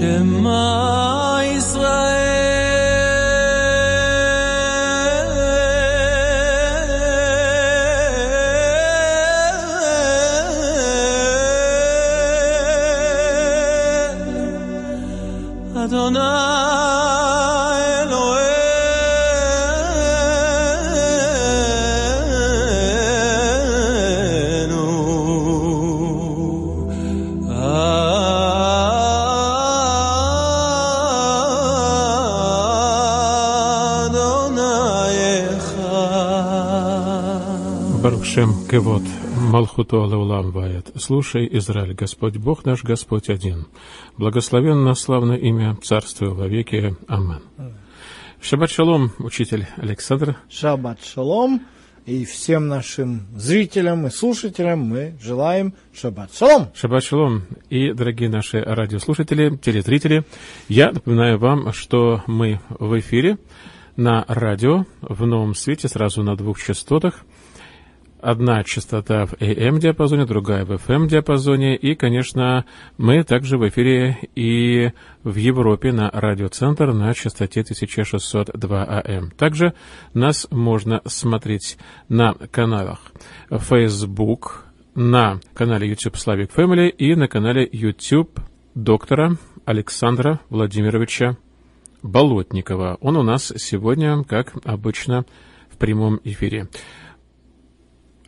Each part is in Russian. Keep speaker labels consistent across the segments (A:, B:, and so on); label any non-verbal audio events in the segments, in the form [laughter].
A: שמע ישראל אדוני
B: Шем Кевод, Малхуто Алеулам Ваят. Слушай, Израиль, Господь Бог наш, Господь один. Благословенно славное имя, царствуя во веки. Амен. Шаббат шалом, учитель Александр.
C: Шаббат шалом. И всем нашим зрителям и слушателям мы желаем шаббат шалом.
B: Шаббат шалом. И, дорогие наши радиослушатели, телезрители, я напоминаю вам, что мы в эфире на радио в новом свете сразу на двух частотах. Одна частота в AM-диапазоне, другая в FM-диапазоне. И, конечно, мы также в эфире и в Европе на радиоцентр на частоте 1602 АМ. Также нас можно смотреть на каналах Facebook, на канале YouTube Slavic Family и на канале YouTube доктора Александра Владимировича Болотникова. Он у нас сегодня, как обычно, в прямом эфире.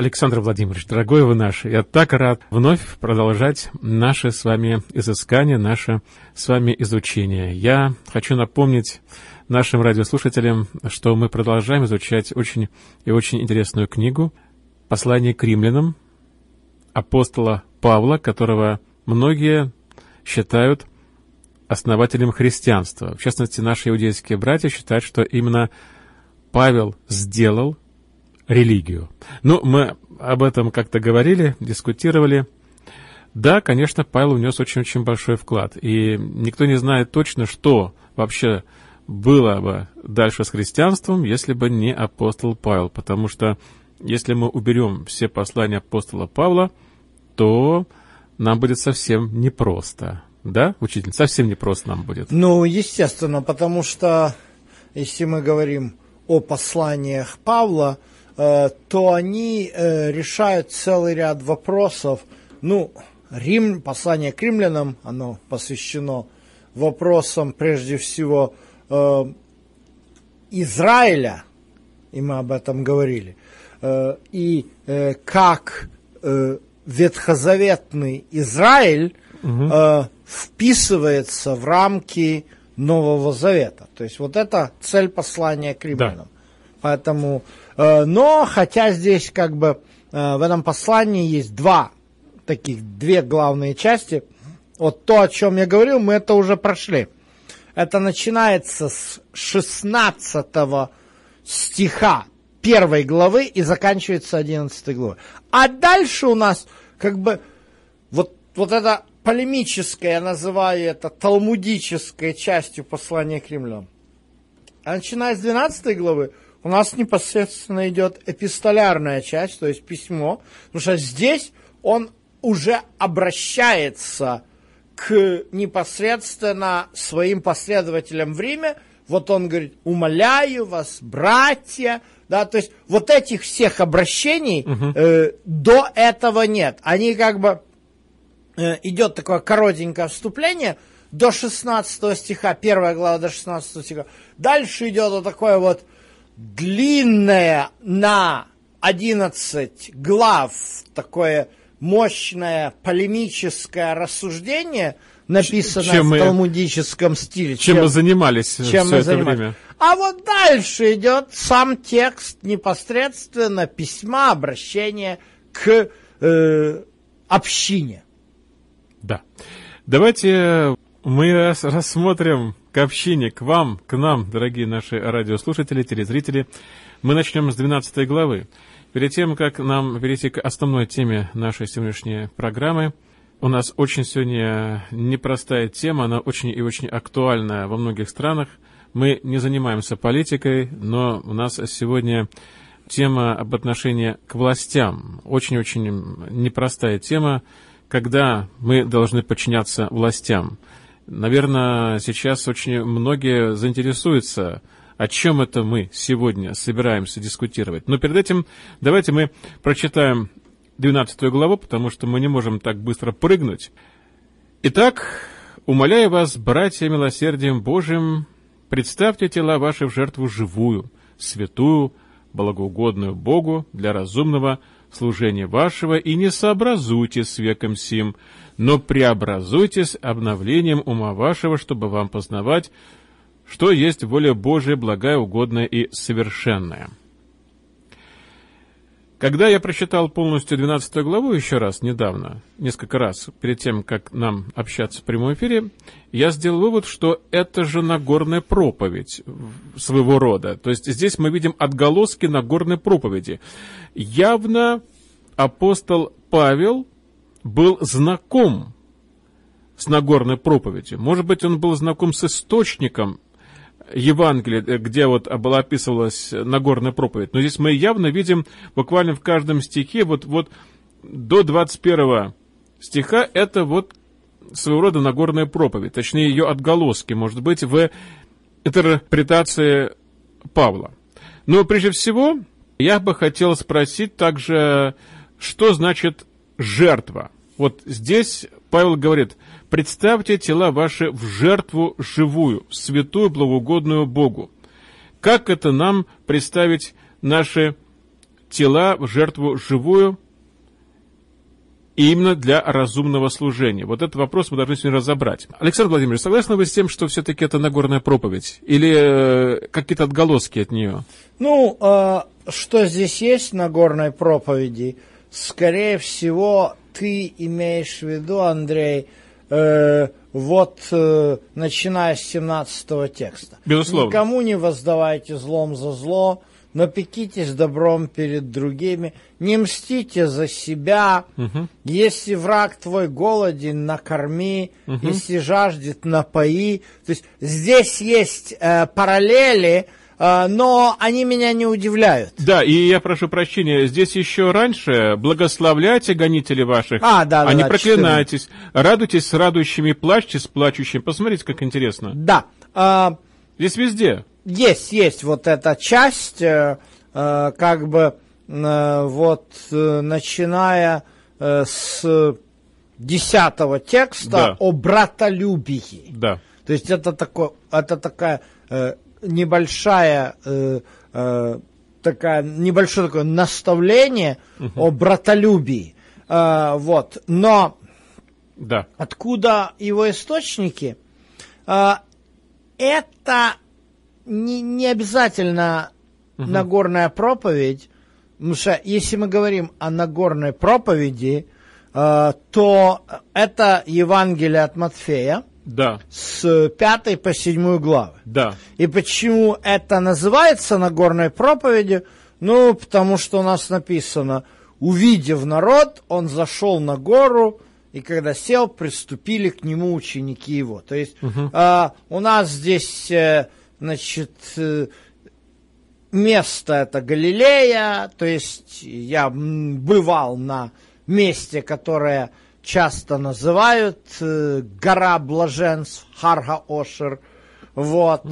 B: Александр Владимирович, дорогой вы наш, я так рад вновь продолжать наше с вами изыскание, наше с вами изучение. Я хочу напомнить нашим радиослушателям, что мы продолжаем изучать очень и очень интересную книгу «Послание к римлянам» апостола Павла, которого многие считают основателем христианства. В частности, наши иудейские братья считают, что именно Павел сделал религию. Ну, мы об этом как-то говорили, дискутировали. Да, конечно, Павел внес очень-очень большой вклад. И никто не знает точно, что вообще было бы дальше с христианством, если бы не апостол Павел. Потому что если мы уберем все послания апостола Павла, то нам будет совсем непросто. Да, учитель? Совсем непросто нам будет.
C: Ну, естественно, потому что если мы говорим о посланиях Павла, то они э, решают целый ряд вопросов. Ну, Рим, послание к римлянам, оно посвящено вопросам прежде всего э, Израиля, и мы об этом говорили, э, и э, как э, ветхозаветный Израиль э, вписывается в рамки Нового Завета. То есть вот это цель послания к римлянам. Поэтому, э, но хотя здесь как бы э, в этом послании есть два таких, две главные части. Вот то, о чем я говорил, мы это уже прошли. Это начинается с 16 стиха первой главы и заканчивается 11 главой. А дальше у нас как бы вот, вот это полемическая, я называю это талмудической частью послания к римлянам. А начиная с 12 главы, у нас непосредственно идет эпистолярная часть, то есть письмо, потому что здесь он уже обращается к непосредственно своим последователям в Риме. Вот он говорит, умоляю вас, братья, да, то есть вот этих всех обращений э, до этого нет. Они как бы э, идет такое коротенькое вступление до 16 стиха, первая глава до 16 стиха. Дальше идет вот такое вот длинное на 11 глав, такое мощное полемическое рассуждение, написанное
B: Чем
C: в
B: мы-
C: талмудическом стиле.
B: Чем мы занимались
C: чем
B: все
C: мы
B: это
C: занимались.
B: время?
C: А вот дальше идет сам текст непосредственно письма, обращения к э, общине.
B: Да. Давайте мы рас- рассмотрим к общине, к вам, к нам, дорогие наши радиослушатели, телезрители. Мы начнем с 12 главы. Перед тем, как нам перейти к основной теме нашей сегодняшней программы, у нас очень сегодня непростая тема, она очень и очень актуальна во многих странах. Мы не занимаемся политикой, но у нас сегодня тема об отношении к властям. Очень-очень непростая тема, когда мы должны подчиняться властям. Наверное, сейчас очень многие заинтересуются, о чем это мы сегодня собираемся дискутировать. Но перед этим давайте мы прочитаем 12 главу, потому что мы не можем так быстро прыгнуть. Итак, умоляю вас, братья, милосердием Божьим, представьте тела ваши в жертву живую, святую, благоугодную Богу для разумного служения вашего, и не сообразуйтесь с веком сим, но преобразуйтесь обновлением ума вашего, чтобы вам познавать, что есть воля Божия, благая, угодная и совершенная. Когда я прочитал полностью 12 главу еще раз, недавно, несколько раз, перед тем, как нам общаться в прямом эфире, я сделал вывод, что это же Нагорная проповедь своего рода. То есть здесь мы видим отголоски Нагорной проповеди. Явно апостол Павел был знаком с Нагорной проповедью. Может быть, он был знаком с источником Евангелие, э, где вот была описывалась Нагорная проповедь. Но здесь мы явно видим буквально в каждом стихе, вот, вот до 21 стиха, это вот своего рода Нагорная проповедь, точнее ее отголоски, может быть, в интерпретации Павла. Но прежде всего, я бы хотел спросить также, что значит жертва? Вот здесь Павел говорит, представьте тела ваши в жертву живую, святую, благоугодную Богу. Как это нам представить наши тела в жертву живую, именно для разумного служения? Вот этот вопрос мы должны сегодня разобрать. Александр Владимирович, согласны вы с тем, что все-таки это Нагорная проповедь? Или э, какие-то отголоски от нее?
C: Ну, э, что здесь есть в Нагорной проповеди? Скорее всего, ты имеешь в виду, Андрей, э, вот э, начиная с 17 текста.
B: Безусловно.
C: Никому не воздавайте злом за зло, но пекитесь добром перед другими, не мстите за себя.
B: Угу.
C: Если враг твой голоден, накорми,
B: Угу.
C: если жаждет, напои. То есть здесь есть э, параллели, но они меня не удивляют.
B: Да, и я прошу прощения, здесь еще раньше благословляйте гонителей ваших,
C: А, да, да,
B: а не
C: да,
B: проклинайтесь, радуйтесь с радующими, плачьте с плачущими. Посмотрите, как интересно.
C: Да. а,
B: Здесь везде.
C: есть, есть вот эта часть, э, э, как бы э, вот начиная с десятого текста
B: Да.
C: о братолюбии.
B: Да.
C: То есть это такое, это такая э, небольшая э, э, такая небольшое такое наставление о братолюбии. Э, вот, но
B: Да.
C: откуда его источники, а, это не, не обязательно Нагорная проповедь, потому что если мы говорим о Нагорной проповеди, а, то это Евангелие от Матфея
B: Да.
C: с 5 по 7 главы.
B: Да.
C: И почему это называется Нагорной проповедью? Ну, потому что у нас написано, увидев народ, он зашел на гору, и когда сел, приступили к нему ученики его. То есть а, у нас здесь, э, значит, э, место это Галилея, то есть я бывал на месте, которое часто называют э, гора блаженств, Харга Ошер, вот,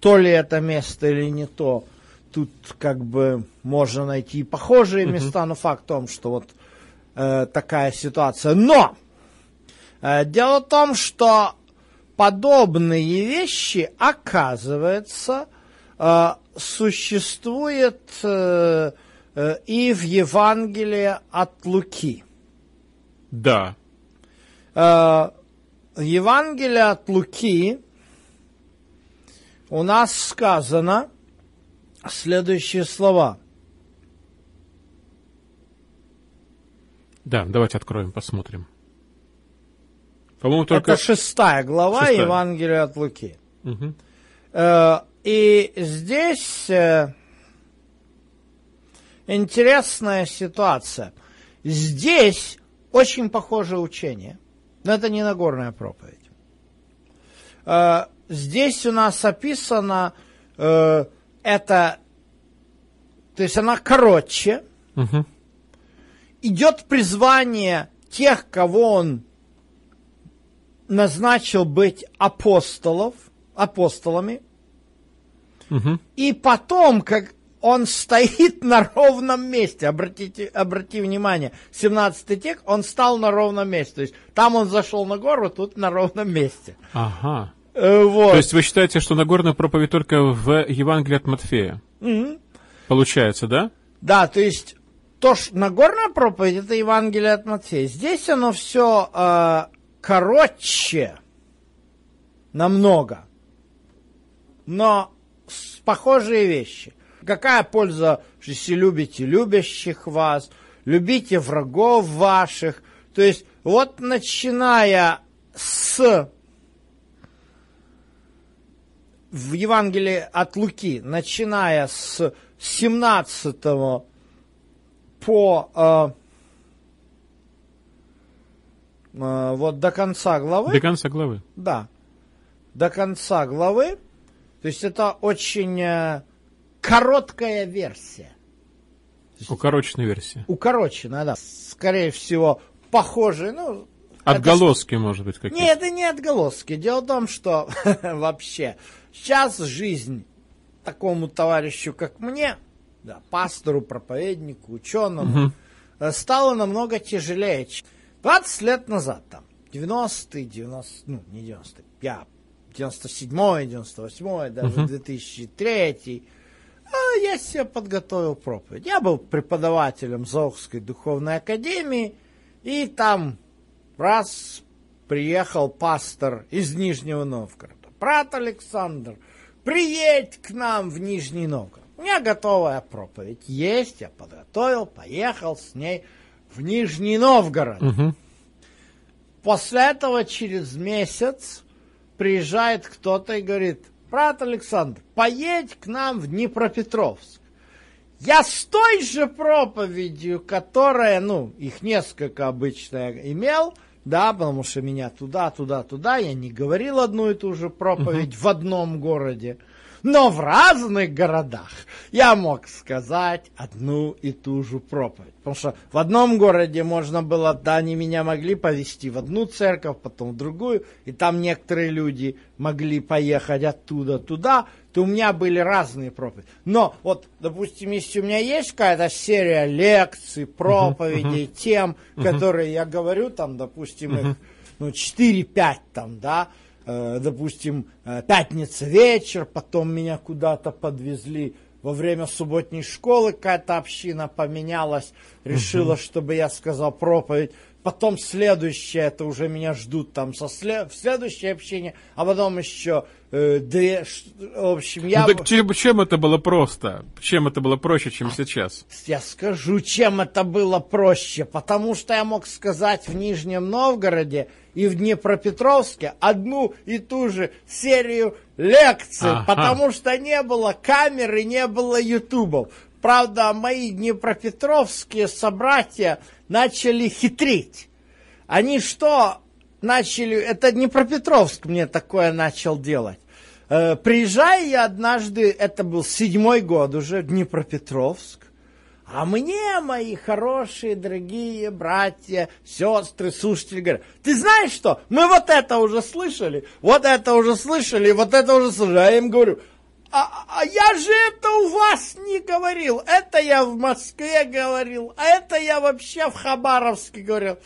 C: то ли это место или не то, тут как бы можно найти похожие места, но факт в том, что вот э, такая ситуация. Но э, дело в том, что подобные вещи, оказывается, э, существуют э, э, и в Евангелии от Луки.
B: Да.
C: Э, Евангелие от Луки у нас сказано следующие слова.
B: Да, давайте откроем, посмотрим. По-моему, только...
C: Это шестая глава
B: Шестая.
C: Евангелия от Луки. Э, И здесь э, интересная ситуация. Здесь очень похожее учение, но это не Нагорная проповедь. Э, Здесь у нас описано э, это, то есть она короче,
B: Мгм.
C: идет призвание тех, кого он назначил быть апостолов, апостолами,
B: Мгм.
C: и потом, как он стоит на ровном месте, обратите, обрати внимание, 17 текст, он стал на ровном месте, то есть там он зашел на гору, тут на ровном месте.
B: Ага.
C: Э, вот.
B: То есть вы считаете, что Нагорная проповедь только в Евангелии от Матфея?
C: Мгм.
B: Получается, да?
C: Да, то есть то, что Нагорная проповедь, это Евангелие от Матфея. Здесь оно все короче намного, но похожие вещи. Какая польза, если любите любящих вас, любите врагов ваших. То есть вот начиная с в Евангелии от Луки, начиная с 17 по э, э, вот до конца главы,
B: До конца главы.
C: да, до конца главы, то есть это очень э, короткая версия,
B: Укороченная версия.
C: укороченная, да, скорее всего похожая, ну это
B: Отголоски, может быть, какие-то.
C: Нет, это не отголоски. Дело в том, что [laughs] вообще сейчас жизнь такому товарищу, как мне, да, пастору, проповеднику, ученому, э, стала намного тяжелее. чем 20 лет назад, там, 90-е, 90, ну, не 90-е, я 97-й, 98-й, даже 2003 а я себе подготовил проповедь. Я был преподавателем Золотской духовной академии, и там раз приехал пастор из Нижнего Новгорода. Брат Александр, приедь к нам в Нижний Новгород. У меня готовая проповедь есть, я подготовил, поехал с ней в Нижний Новгород.
B: Мгм.
C: После этого через месяц приезжает кто-то и говорит, брат Александр, поедь к нам в Днепропетровск. Я с той же проповедью, которая, ну, их несколько обычно я имел, да, потому что меня туда, туда, туда, я не говорил одну и ту же проповедь в одном городе, но в разных городах. Я мог сказать одну и ту же проповедь. Потому что в одном городе можно было, да, они меня могли повезти в одну церковь, потом в другую, и там некоторые люди могли поехать оттуда туда, то у меня были разные проповеди. Но вот, допустим, если у меня есть какая-то серия лекций, проповедей, тем, которые я говорю, там, допустим, их ну, 4-5 там, да, допустим, э, пятница вечер, потом меня куда-то подвезли во время субботней школы, какая-то община поменялась, решила, чтобы я сказал проповедь. Потом следующее, это уже меня ждут там со сле- в следующее общение, а потом еще э, две, в общем, я...
B: Ну, так чем, чем это было просто? Чем это было проще, чем сейчас?
C: Я скажу, чем это было проще, потому что я мог сказать в Нижнем Новгороде и в Днепропетровске одну и ту же серию лекций,
B: Ага.
C: потому что не было камер и не было ютубов. Правда, мои днепропетровские собратья начали хитрить. Они что начали... Это Днепропетровск мне такое начал делать. Э, я однажды, это был седьмой год уже, Днепропетровск, а мне, мои хорошие, дорогие братья, сестры, слушатели говорят, ты знаешь что, мы вот это уже слышали, вот это уже слышали, вот это уже слышали. А я им говорю, а, а я же это у вас не говорил, это я в Москве говорил, а это я вообще в Хабаровске говорил.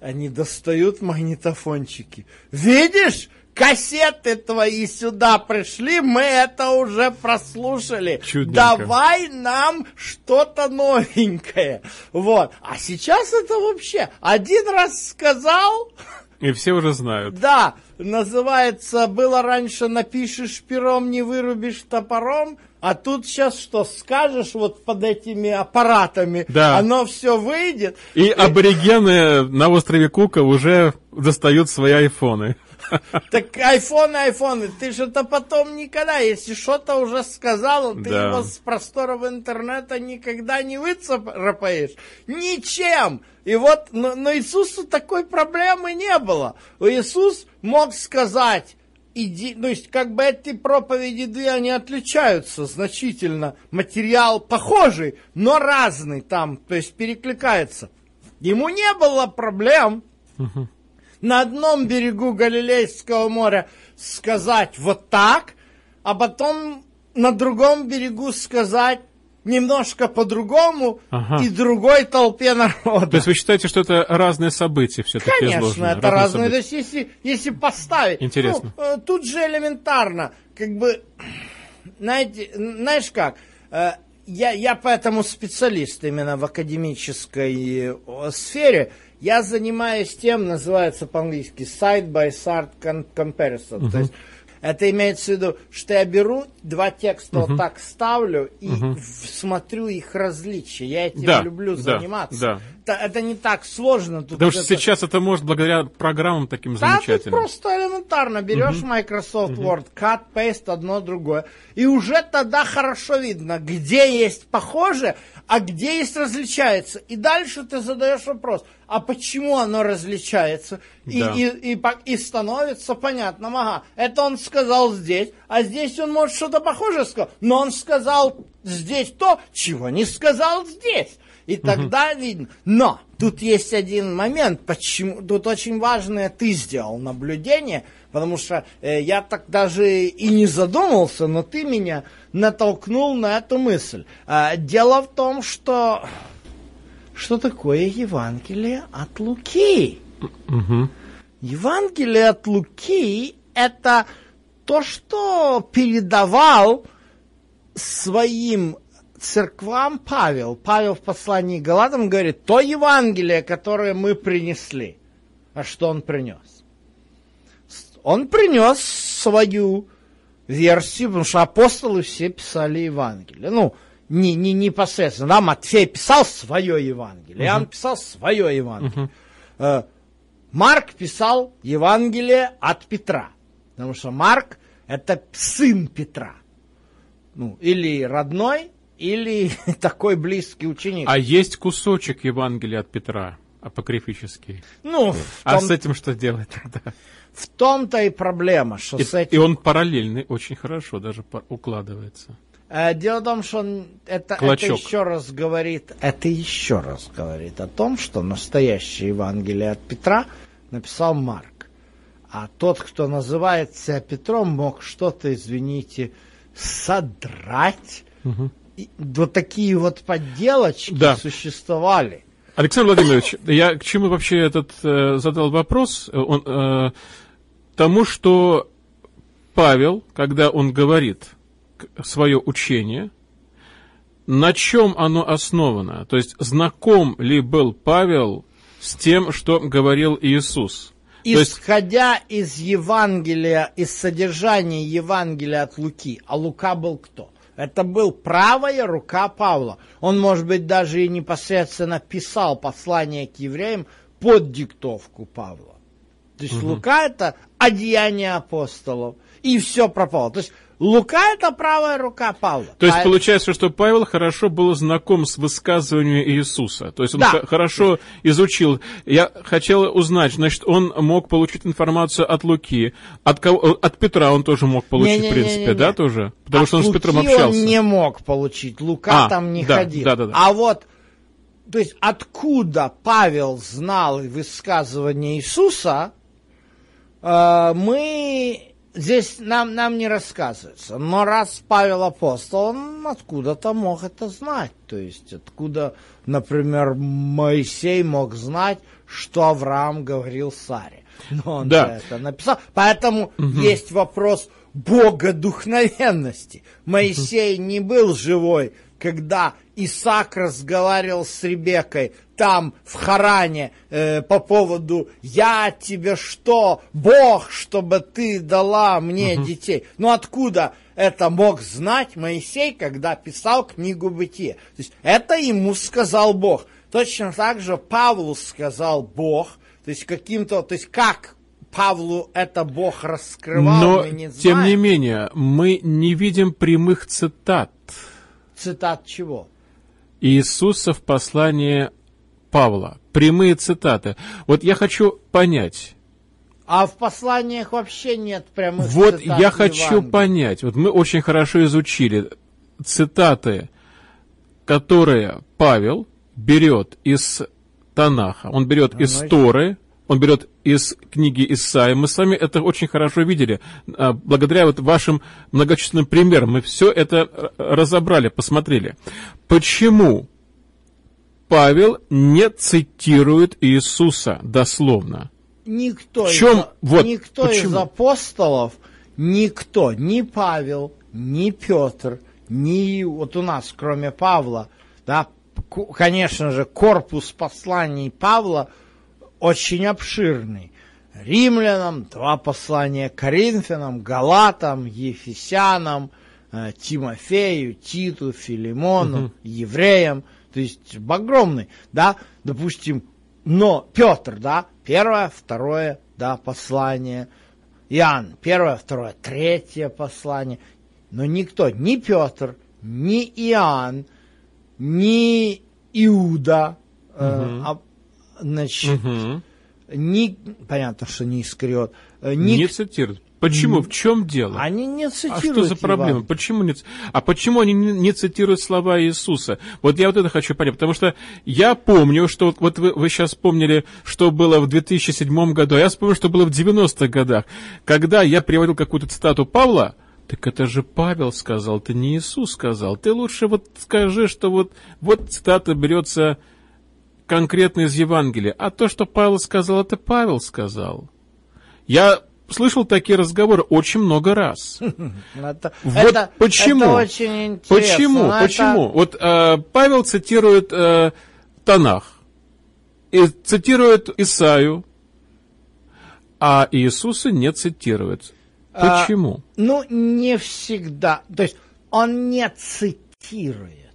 C: Они достают магнитофончики. Видишь, кассеты твои сюда пришли, мы это уже прослушали.
B: Чудненько.
C: Давай нам что-то новенькое. Вот. А сейчас это вообще один раз сказал,
B: И все уже знают.
C: да, называется, было раньше напишешь пером, не вырубишь топором, а тут сейчас что, скажешь вот под этими аппаратами,
B: Да.
C: оно все выйдет.
B: И аборигены на острове Кука уже достают свои айфоны.
C: Так айфоны, айфоны, ты это потом никогда, если что-то уже сказал, ты
B: Да.
C: его с просторов интернета никогда не выцарапаешь. Ничем. И вот, но, но Иисусу такой проблемы не было. Иисус мог сказать, иди, то есть как бы эти проповеди две, они отличаются значительно. Материал похожий, но разный там, то есть перекликается. Ему не было проблем на одном берегу Галилейского моря сказать вот так, а потом на другом берегу сказать немножко по-другому
B: Ага.
C: и другой толпе народа.
B: То есть вы считаете, что это разные события все-таки
C: Конечно,
B: изложены?
C: это разные. То
B: события.
C: есть, если, если поставить.
B: Интересно.
C: Ну, тут же элементарно. Как бы, знаете, знаешь как? э, Я, я поэтому специалист именно в академической э, сфере. Я занимаюсь тем, называется по-английски side-by-side comparison. То есть это имеется в виду, что я беру два текста вот так ставлю и в- смотрю их различия. Я этим
B: Да,
C: люблю
B: да,
C: заниматься.
B: да.
C: Это, не так сложно. Тут
B: Потому что
C: это-
B: сейчас это может благодаря программам таким
C: да,
B: замечательным.
C: просто элементарно. Берешь Microsoft Word, cut, paste, одно другое. И уже тогда хорошо видно, где есть похоже, а где есть различается. И дальше ты задаешь вопрос, а почему оно различается? И,
B: Да.
C: и, и, по- и становится понятным, ага, это он сказал здесь, а здесь он может что-то похожее сказал, но он сказал здесь то, чего не сказал здесь. И тогда видно. Но тут есть один момент, почему тут очень важное ты сделал наблюдение, потому что э, я так даже и не задумался, но ты меня натолкнул на эту мысль. А, дело в том, что что такое Евангелие от Луки?
B: Мгм.
C: Евангелие от Луки – это то, что передавал своим церквам Павел. Павел в послании к Галатам говорит, то Евангелие, которое мы принесли. А что он принес? Он принес свою версию, потому что апостолы все писали Евангелие. Ну, не, не непосредственно. Да, Матфей писал свое Евангелие, Иоанн писал свое Евангелие. Э, Марк писал Евангелие от Петра, потому что Марк это сын Петра. Ну, или родной, или [laughs] такой близкий ученик.
B: А есть кусочек Евангелия от Петра, апокрифический.
C: ну,
B: А
C: том,
B: с этим что делать тогда?
C: в том-то и проблема, что
B: И,
C: с этим...
B: и он параллельный, очень хорошо даже укладывается.
C: Э, Дело в том, что он- это, это еще раз говорит, это еще раз говорит о том, что настоящее Евангелие от Петра написал Марк. А тот, кто называет себя Петром, мог что-то, извините, содрать. И вот такие вот подделочки
B: Да.
C: существовали.
B: Александр Владимирович, я к чему вообще этот э, задал вопрос? Он, э, тому, что Павел, когда он говорит свое учение, на чем оно основано? То есть знаком ли был Павел с тем, что говорил Иисус? То есть,
C: Исходя из Евангелия, из содержания Евангелия от Луки, а Лука был кто? Это был правая рука Павла. Он, может быть, даже и непосредственно писал послание к евреям под диктовку Павла. То есть Лука это одеяние апостолов. И все про Павла. То есть Лука это правая рука Павла.
B: то есть
C: А-
B: получается, что Павел хорошо был знаком с высказыванием Иисуса. То есть он
C: Да.
B: хорошо изучил. Я хотел узнать, значит, он мог получить информацию от Луки, от, кого, от Петра он тоже мог получить, в
C: Не-не-не-не-не.
B: принципе, да, тоже? Потому
C: От
B: что он с
C: Луки
B: Петром общался.
C: он не мог получить. Лука
B: А,
C: там не
B: да,
C: ходил.
B: да, да, да.
C: А вот, то есть откуда Павел знал высказывание Иисуса, э, мы здесь нам, нам не рассказывается. Но раз Павел апостол, он откуда-то мог это знать. То есть откуда, например, Моисей мог знать, что Авраам говорил Саре. Но он
B: Да.
C: это написал. Поэтому есть вопрос богодухновенности. Моисей не был живой, когда Исаак разговаривал с Ребеккой там, в Харане, э, по поводу «Я тебе что, Бог, чтобы ты дала мне детей». Ну откуда это мог знать Моисей, когда писал книгу Бытия? То есть это ему сказал Бог. Точно так же Павлу сказал Бог, то есть каким-то, то есть как Павлу это Бог раскрывал,
B: Но,
C: мы не знаем.
B: тем не менее, мы не видим прямых цитат
C: Цитат чего?
B: Иисуса в послании Павла. Прямые цитаты. Вот я хочу понять.
C: А в посланиях вообще нет прямых
B: Вот
C: цитат
B: я хочу
C: Евангелия.
B: понять. Вот мы очень хорошо изучили цитаты, которые Павел берет из Танаха, он берет из Торы, он берет из книги Исаия. Мы с вами это очень хорошо видели. А, благодаря вот вашим многочисленным примерам мы все это разобрали, посмотрели. Почему Павел не цитирует Иисуса дословно?
C: Никто,
B: В чем?
C: Из,
B: Вот,
C: никто из апостолов, никто, ни Павел, ни Петр, ни вот у нас, кроме Павла, да, конечно же, корпус посланий Павла очень обширный. Римлянам, два послания Коринфянам, Галатам, Ефесянам, э, Тимофею, Титу, Филимону, евреям, то есть огромный, да, допустим, но Петр, да, первое, второе, да, послание, Иоанн, первое, второе, третье послание, но никто, ни Петр, ни Иоанн, ни Иуда, э, а, значит,
B: Мгм.
C: ни, понятно, что не Искариот, э, ни-
B: Не цитирует. Почему? В чем дело?
C: они не
B: А
C: цитируют
B: что за проблема?
C: Евангелие.
B: Почему не... А почему они не, цитируют слова Иисуса? Вот я вот это хочу понять, потому что я помню, что вот, вот вы, вы сейчас вспомнили, что было в 2007 году, а я вспомнил, что было в 90-х годах. Когда я приводил какую-то цитату Павла, так это же Павел сказал, это не Иисус сказал. Ты лучше вот скажи, что вот, вот цитата берется конкретно из Евангелия, а то, что Павел сказал, это Павел сказал. Я слышал такие разговоры очень много раз. [laughs]
C: Это,
B: Вот
C: это-
B: почему?
C: это очень интересно.
B: Почему?
C: это-
B: Почему? Вот э, Павел цитирует э, Танах, и цитирует Исаю, а Иисуса не цитирует.
C: А,
B: Почему?
C: Ну, не всегда. То есть он не цитирует,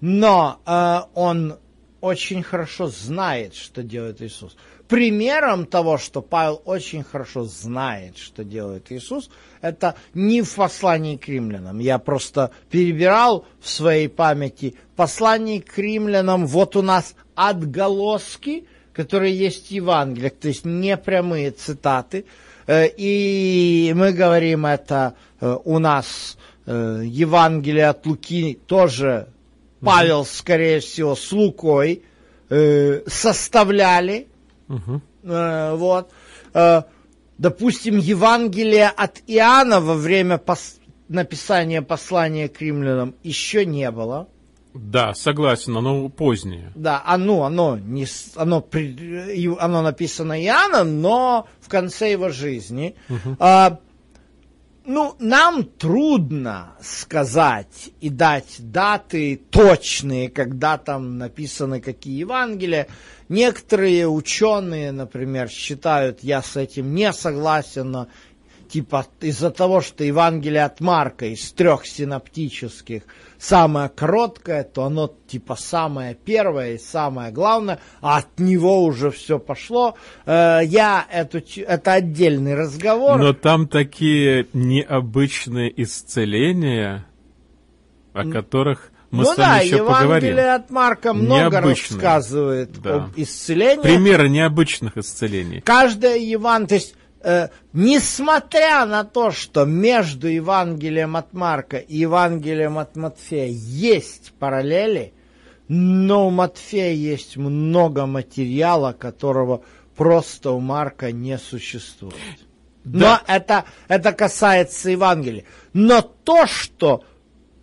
C: но э, он очень хорошо знает, что делает Иисус. Примером того, что Павел очень хорошо знает, что делает Иисус, это не в послании к римлянам. Я просто перебирал в своей памяти послание к римлянам. Вот у нас отголоски, которые есть в Евангелиях, то есть не прямые цитаты. Э, И мы говорим это э, у нас э, Евангелие от Луки тоже Павел, скорее всего, с Лукой э, составляли.
B: Мгм.
C: Э, Вот. Э, Допустим, Евангелие от Иоанна во время пос- написания послания к римлянам еще не было.
B: Да, согласен, оно позднее.
C: Да, оно, оно, не, с- оно, при- и- оно написано Иоанном, но в конце его жизни. А, ну, нам трудно сказать и дать даты точные, когда там написаны какие Евангелия. Некоторые ученые, например, считают, я с этим не согласен, но типа из-за того, что Евангелие от Марка из трех синоптических самое короткое, то оно типа самое первое и самое главное, а от него уже все пошло. Э, я эту, ч- это отдельный разговор.
B: Но там такие необычные исцеления, о которых мы
C: ну
B: с вами
C: да,
B: еще
C: Евангелие
B: поговорим.
C: от Марка много
B: Необычное.
C: рассказывает
B: Да.
C: об исцелении.
B: Примеры необычных исцелений.
C: Каждое Евангелие, то есть, э, несмотря на то, что между Евангелием от Марка и Евангелием от Матфея есть параллели, но у Матфея есть много материала, которого просто у Марка не существует.
B: Да.
C: Но это, это касается Евангелия. Но то, что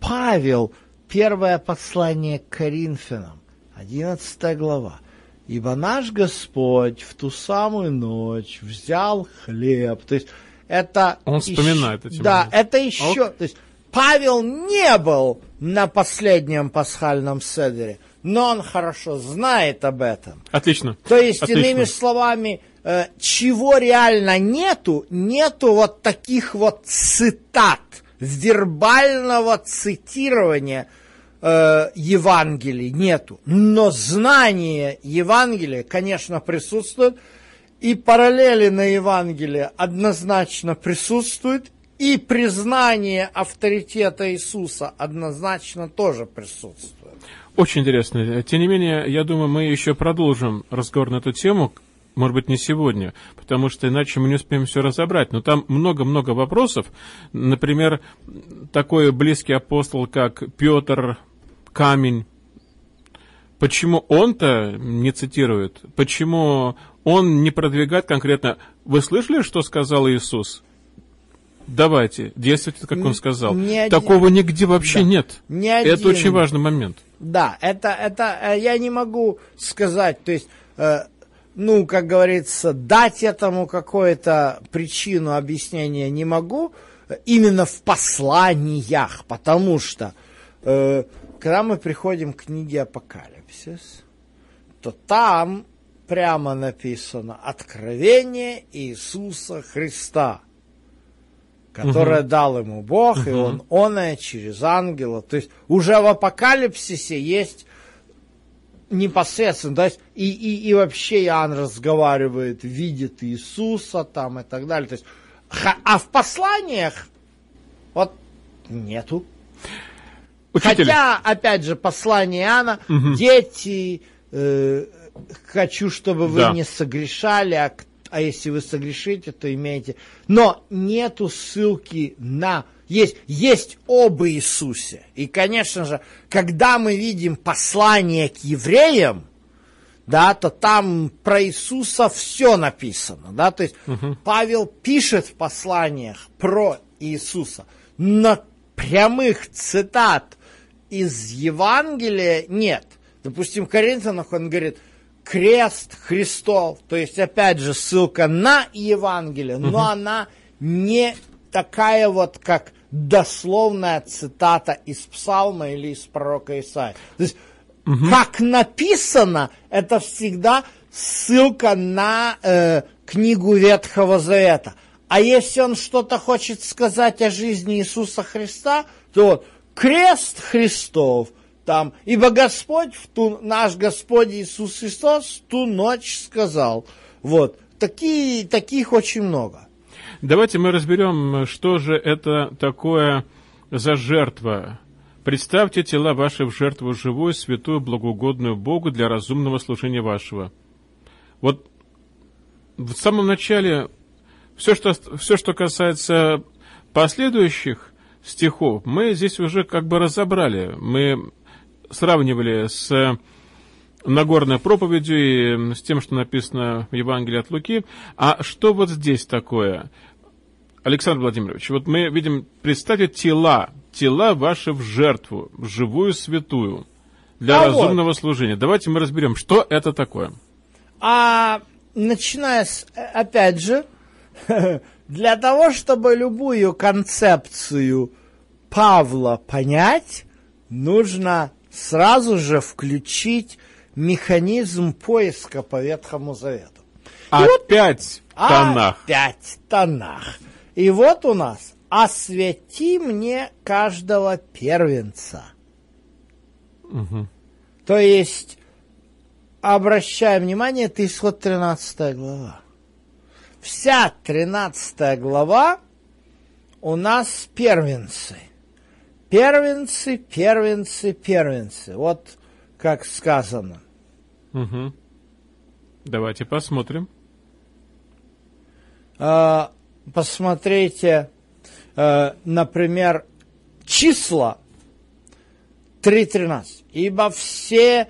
C: Павел, первое послание к Коринфянам, 11 глава, «Ибо наш Господь в ту самую ночь взял хлеб». То есть это...
B: Он вспоминает эти
C: Да,
B: моменты.
C: это еще... То есть Павел не был на последнем пасхальном седере, но он хорошо знает об этом.
B: Отлично.
C: То есть,
B: Отлично.
C: иными словами, э, чего реально нету, нету вот таких вот цитат, вербального цитирования э, Евангелий нету. Но знание Евангелия, конечно, присутствует, и параллели на Евангелие однозначно присутствуют, и признание авторитета Иисуса однозначно тоже присутствует.
B: Очень интересно. Тем не менее, я думаю, мы еще продолжим разговор на эту тему, может быть, не сегодня, потому что иначе мы не успеем все разобрать. Но там много-много вопросов. Например, такой близкий апостол, как Петр, Камень. Почему он-то не цитирует? Почему он не продвигает конкретно. Вы слышали, что сказал Иисус? Давайте, действуйте, как он сказал.
C: ни один-
B: Такого нигде вообще
C: Да.
B: нет.
C: Ни
B: Это
C: один-
B: очень важный момент.
C: Да, это, это э, я не могу сказать, то есть, э, ну, как говорится, дать этому какую-то причину объяснения не могу, э, именно в посланиях, потому что, э, когда мы приходим к книге Апокалипсис, то там прямо написано «Откровение Иисуса Христа», которое дал ему Бог, и он оное через ангела. То есть уже в Апокалипсисе есть непосредственно, то есть и, и, и вообще Иоанн разговаривает, видит Иисуса там и так далее. То есть, а в посланиях вот нету.
B: Учитель,
C: Хотя, опять же, послание Иоанна, дети, э, хочу, чтобы вы
B: Да.
C: не согрешали, а, а если вы согрешите, то имеете... Но нету ссылки на... Есть, есть об Иисусе. И, конечно же, когда мы видим послание к евреям, да, то там про Иисуса все написано, да, то есть Павел пишет в посланиях про Иисуса, но прямых цитат из Евангелия нет. Допустим, в Коринфянах он говорит крест Христов, то есть опять же ссылка на Евангелие, но она не такая вот, как дословная цитата из Псалма или из пророка Исаия. То есть как написано, это всегда ссылка на э, книгу Ветхого Завета. А если он что-то хочет сказать о жизни Иисуса Христа, то вот крест Христов, там, ибо Господь, в ту, наш Господь Иисус Христос в ту ночь сказал. Вот, такие, таких очень много.
B: давайте мы разберем, что же это такое за жертва. Представьте тела ваши в жертву живую, святую, благоугодную Богу для разумного служения вашего. Вот в самом начале все, что, все, что касается последующих стихов, мы здесь уже как бы разобрали. Мы сравнивали с Нагорной проповедью и с тем, что написано в Евангелии от Луки. А что вот здесь такое? Александр Владимирович, вот мы видим, представьте тела, тела ваши в жертву, в живую святую, для
C: А вот.
B: разумного служения. Давайте мы разберем, что это такое.
C: А начиная с, э, опять же, [laughs] для того, чтобы любую концепцию Павла понять, нужно сразу же включить механизм поиска по Ветхому Завету.
B: Опять Танах.
C: Опять Танах. И вот у нас «Освети мне каждого первенца». То есть, обращаем внимание, это исход 13 глава. Вся 13 глава у нас первенцы. Первенцы, первенцы, первенцы. Вот как сказано.
B: Мгм. Давайте посмотрим.
C: А, посмотрите, э, например, числа 3.13. «Ибо все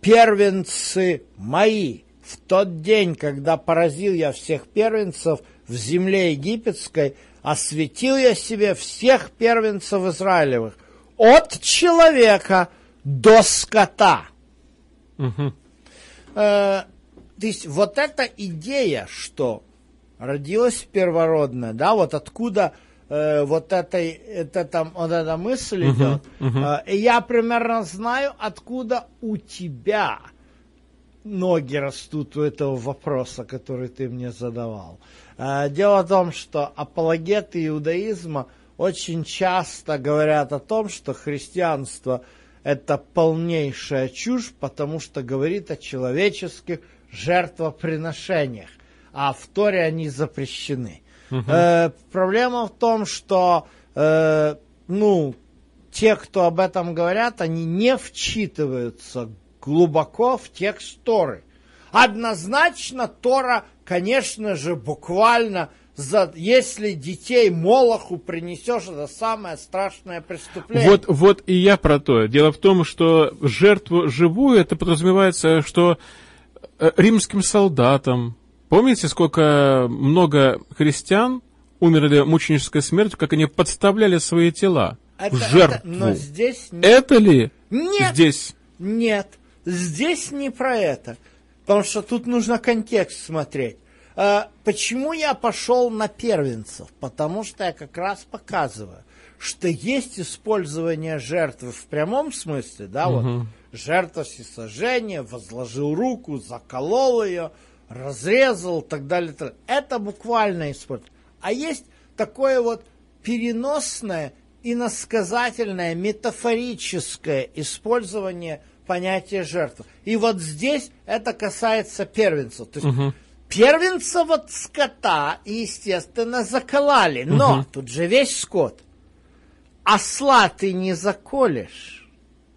C: первенцы мои в тот день, когда поразил я всех первенцев в земле египетской, осветил я себе всех первенцев Израилевых, от человека до скота».
B: Мгм.
C: Э, то есть вот эта идея, что родилась первородная, да, вот откуда э, вот, этой, это, там, вот эта мысль идет. Э, и я примерно знаю, откуда у тебя ноги растут у этого вопроса, который ты мне задавал. Э, дело в том, что апологеты иудаизма очень часто говорят о том, что христианство это полнейшая чушь, потому что говорит о человеческих жертвоприношениях, а в Торе они запрещены. Э, проблема в том, что э, ну, те, кто об этом говорят, они не вчитываются глубоко в текст Торы. Однозначно Тора, конечно же, буквально за, если детей Молоху принесешь, это самое страшное преступление.
B: Вот, вот и я про то. Дело в том, что жертву живую, это подразумевается, что э, римским солдатам. Помните, сколько много христиан умерли мученической смертью, как они подставляли свои тела
C: Это-
B: в жертву?
C: это- но здесь не-
B: Это ли
C: Нет.
B: здесь?
C: Нет, здесь не про это. Потому что тут нужно контекст смотреть. А, почему я пошел на первенцев? Потому что я как раз показываю, что есть использование жертвы в прямом смысле, да, вот жертва всесожжения, возложил руку, заколол ее, разрезал, так далее, так далее. Это буквально использование. А есть такое вот переносное, иносказательное, метафорическое использование понятия жертвы. И вот здесь это касается первенцев. То есть первенца вот скота, естественно, закололи. Но тут же весь скот. Осла ты не заколешь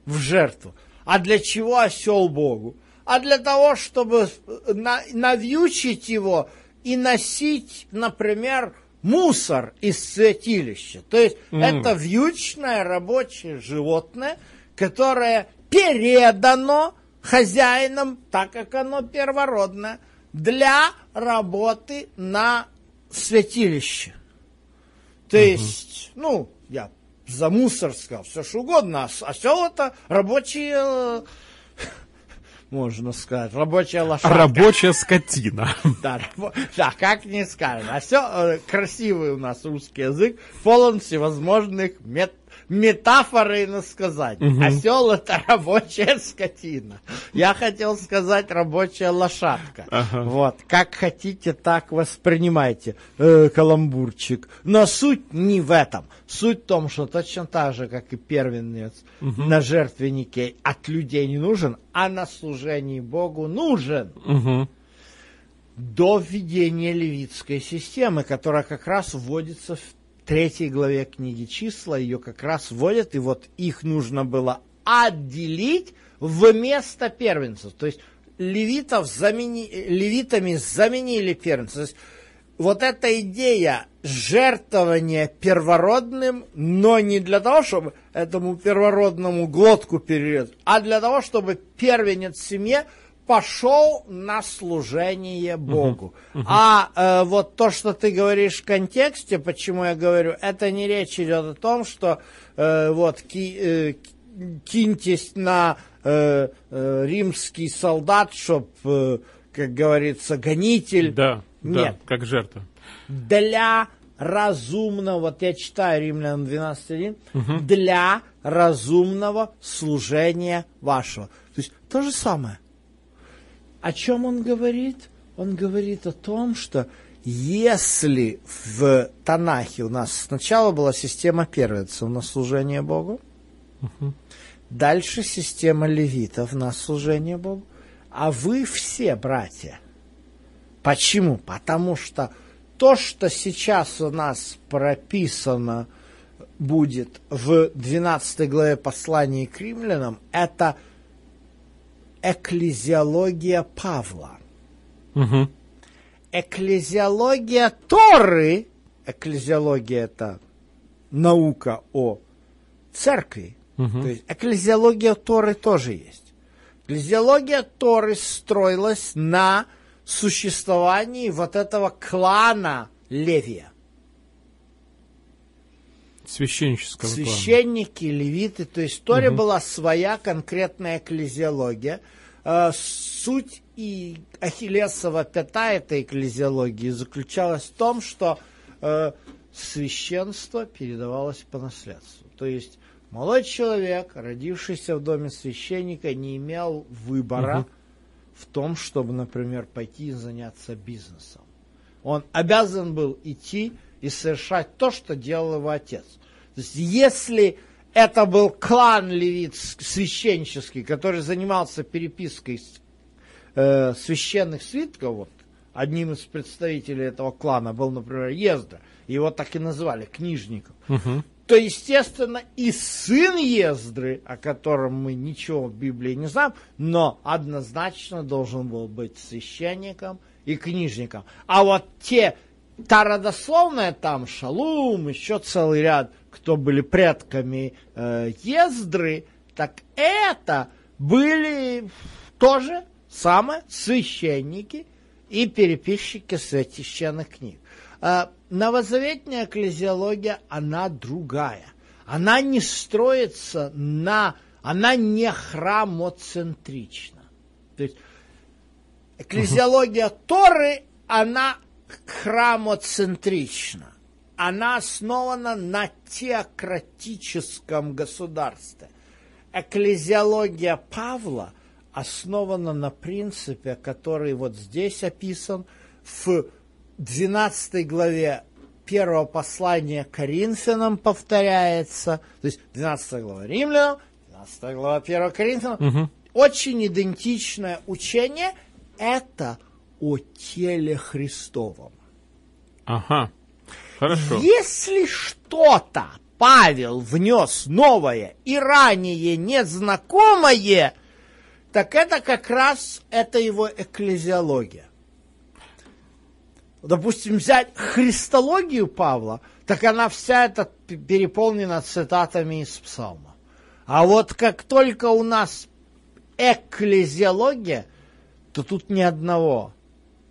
C: в жертву. А для чего осел Богу? А для того, чтобы на- навьючить его и носить, например, мусор из святилища. То есть это вьючное рабочее животное, которое передано хозяином, так как оно первородное, для работы на святилище. То есть, ну, я за мусор сказал, все что угодно. А осел это рабочий, э, [laughs] можно сказать, рабочая лошадка.
B: Рабочая скотина. [laughs]
C: Да, да, как не скажешь. А все красивый у нас русский язык, полон всевозможных мет, метафор и насказаний. Осел это рабочая скотина. Я хотел сказать рабочая лошадка.
B: Ага.
C: Вот, как хотите, так воспринимайте, э, каламбурчик. Но суть не в этом. Суть в том, что точно так же, как и первенец на жертвеннике от людей не нужен, а на служении Богу нужен
B: Мгм.
C: до введения левитской системы, которая как раз вводится в третьей главе книги числа, ее как раз вводят, и вот их нужно было отделить вместо первенцев. То есть левитов замени... левитами заменили первенцев. То есть вот эта идея жертвования первородным, но не для того, чтобы этому первородному глотку перерезать, а для того, чтобы первенец в семье пошел на служение Богу. А э, вот то, что ты говоришь в контексте, почему я говорю, это не речь идет о том, что э, вот ки- э, киньтесь на э, э, римский солдат, чтоб, э, как говорится, гонитель.
B: Да,
C: Нет.
B: да, как жертва.
C: Для разумного, вот я читаю Римлян 12.1, для разумного служения вашего. То есть то же самое. О чем он говорит? Он говорит о том, что если в Танахе у нас сначала была система первенцев на служение Богу, дальше система левитов на служение Богу, а вы все братья. Почему? Потому что то, что сейчас у нас прописано будет в 12 главе послания к римлянам, это экклезиология Павла.
B: Мгм.
C: Экклезиология Торы, экклезиология это наука о церкви, то есть экклезиология Торы тоже есть. Экклезиология Торы строилась на существовании вот этого клана Левия.
B: Священнического
C: священники, левиты, то есть в Торе была своя конкретная экклезиология. Э, Суть и Ахиллесова пята этой экклезиологии заключалась в том, что э, священство передавалось по наследству. То есть молодой человек, родившийся в доме священника, не имел выбора в том, чтобы, например, пойти и заняться бизнесом. Он обязан был идти и совершать то, что делал его отец. То есть, если это был клан левит священнический, который занимался перепиской э, священных свитков, вот, одним из представителей этого клана был, например, Ездра, его так и называли, книжником, то, естественно, и сын Ездры, о котором мы ничего в Библии не знаем, но однозначно должен был быть священником и книжником. А вот те, та родословная там, Шалум, еще целый ряд, кто были предками э, Ездры, так это были тоже самое священники и переписчики священных книг. А новозаветная экклезиология, она другая. Она не строится на... Она не храмоцентрична. То есть экклезиология Торы, она храмоцентрична. Она основана на теократическом государстве. Экклезиология Павла основана на принципе, который вот здесь описан в 12 главе первого послания Коринфянам повторяется, то есть 12 глава Римлянам, 12 глава 1 Коринфянам, угу. очень идентичное учение, это о теле Христовом.
B: Ага, хорошо.
C: Если что-то Павел внес новое и ранее незнакомое, так это как раз это его экклезиология. Допустим, взять христологию Павла, так она вся эта переполнена цитатами из псалма. А вот как только у нас экклезиология, то тут ни одного,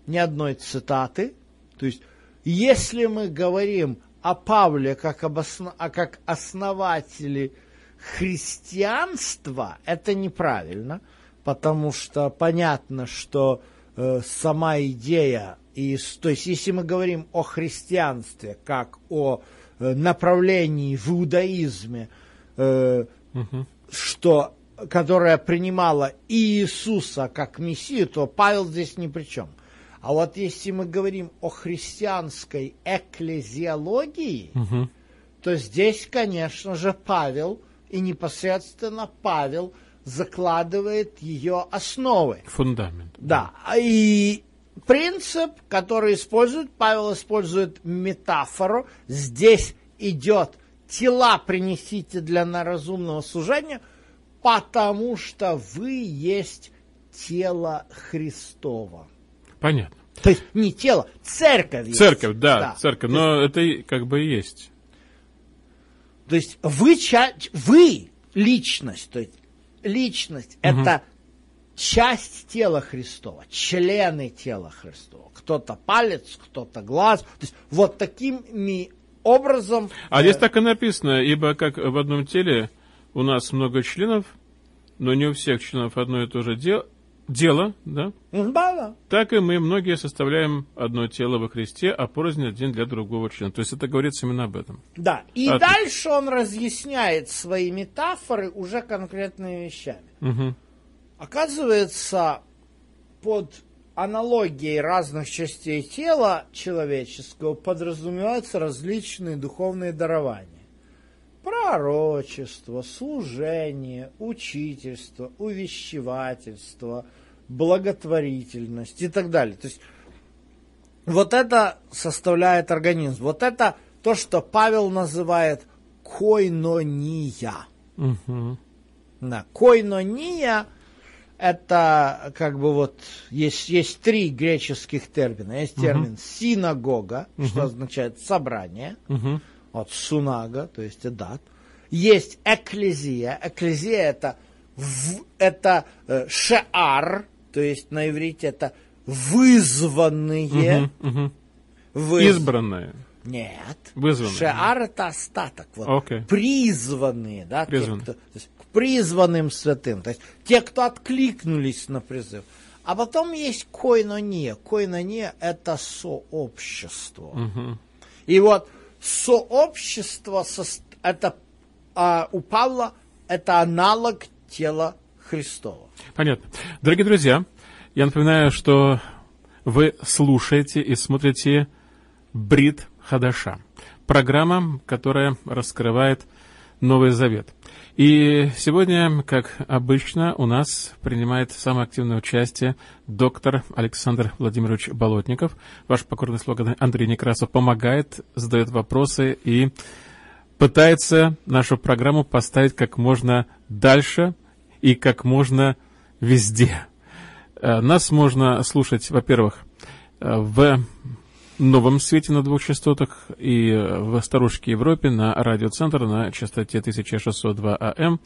C: ни одной цитаты. То есть, если мы говорим о Павле как, об основ... а как основателе христианства, это неправильно, потому что понятно, что э, сама идея, и, то есть если мы говорим о христианстве как о э, направлении в иудаизме, э, угу. что которая принимала Иисуса как Мессию, то Павел здесь ни при чем. А вот если мы говорим о христианской экклезиологии, угу. то здесь, конечно же, Павел и непосредственно Павел закладывает ее основы.
B: Фундамент.
C: Да. И принцип, который использует, Павел использует метафору. Здесь идет тела принесите для разумного служения – потому что вы есть тело Христова.
B: Понятно.
C: То есть не тело, церковь есть.
B: Церковь, да, да. церковь, но есть, это как бы и есть.
C: То есть вы, вы личность, то есть личность угу. это часть тела Христова, члены тела Христова. Кто-то палец, кто-то глаз. То есть вот такими образом...
B: А э... здесь так и написано, ибо как в одном теле у нас много членов, но не у всех членов одно и то же дело, дело,
C: да?
B: Так и мы, многие составляем одно тело во Христе, а порознь один для другого члена. То есть это говорится именно об этом.
C: Да, и а дальше он разъясняет свои метафоры уже конкретными вещами.
B: Угу.
C: Оказывается, под аналогией разных частей тела человеческого подразумеваются различные духовные дарования пророчество, служение, учительство, увещевательство, благотворительность и так далее. То есть вот это составляет организм. Вот это то, что Павел называет койнония.
B: Угу.
C: Да, койнония это как бы вот есть, есть три греческих термина. Есть термин угу. синагога, угу. что означает собрание.
B: Угу
C: от сунага, то есть дат. Есть экклезия. Экклезия это, в, это э, шеар, то есть на иврите это вызванные.
B: Угу, угу. Выз... Избранные.
C: Нет.
B: Вызванные.
C: Шеар это остаток. Вот.
B: Okay.
C: Призванные, да,
B: Призван.
C: те, кто, то есть, к призванным святым. То есть те, кто откликнулись на призыв. А потом есть койнония. Койнония это сообщество.
B: Угу.
C: И вот сообщество, это а у Павла это аналог тела Христова.
B: Понятно. Дорогие друзья, я напоминаю, что вы слушаете и смотрите Брит Хадаша. Программа, которая раскрывает Новый Завет. И сегодня, как обычно, у нас принимает самое активное участие доктор Александр Владимирович Болотников. Ваш покорный слоган Андрей Некрасов помогает, задает вопросы и пытается нашу программу поставить как можно дальше и как можно везде. Э, нас можно слушать, во-первых, э, в новом свете на двух частотах и в старушке Европе на радиоцентр на частоте 1602 АМ.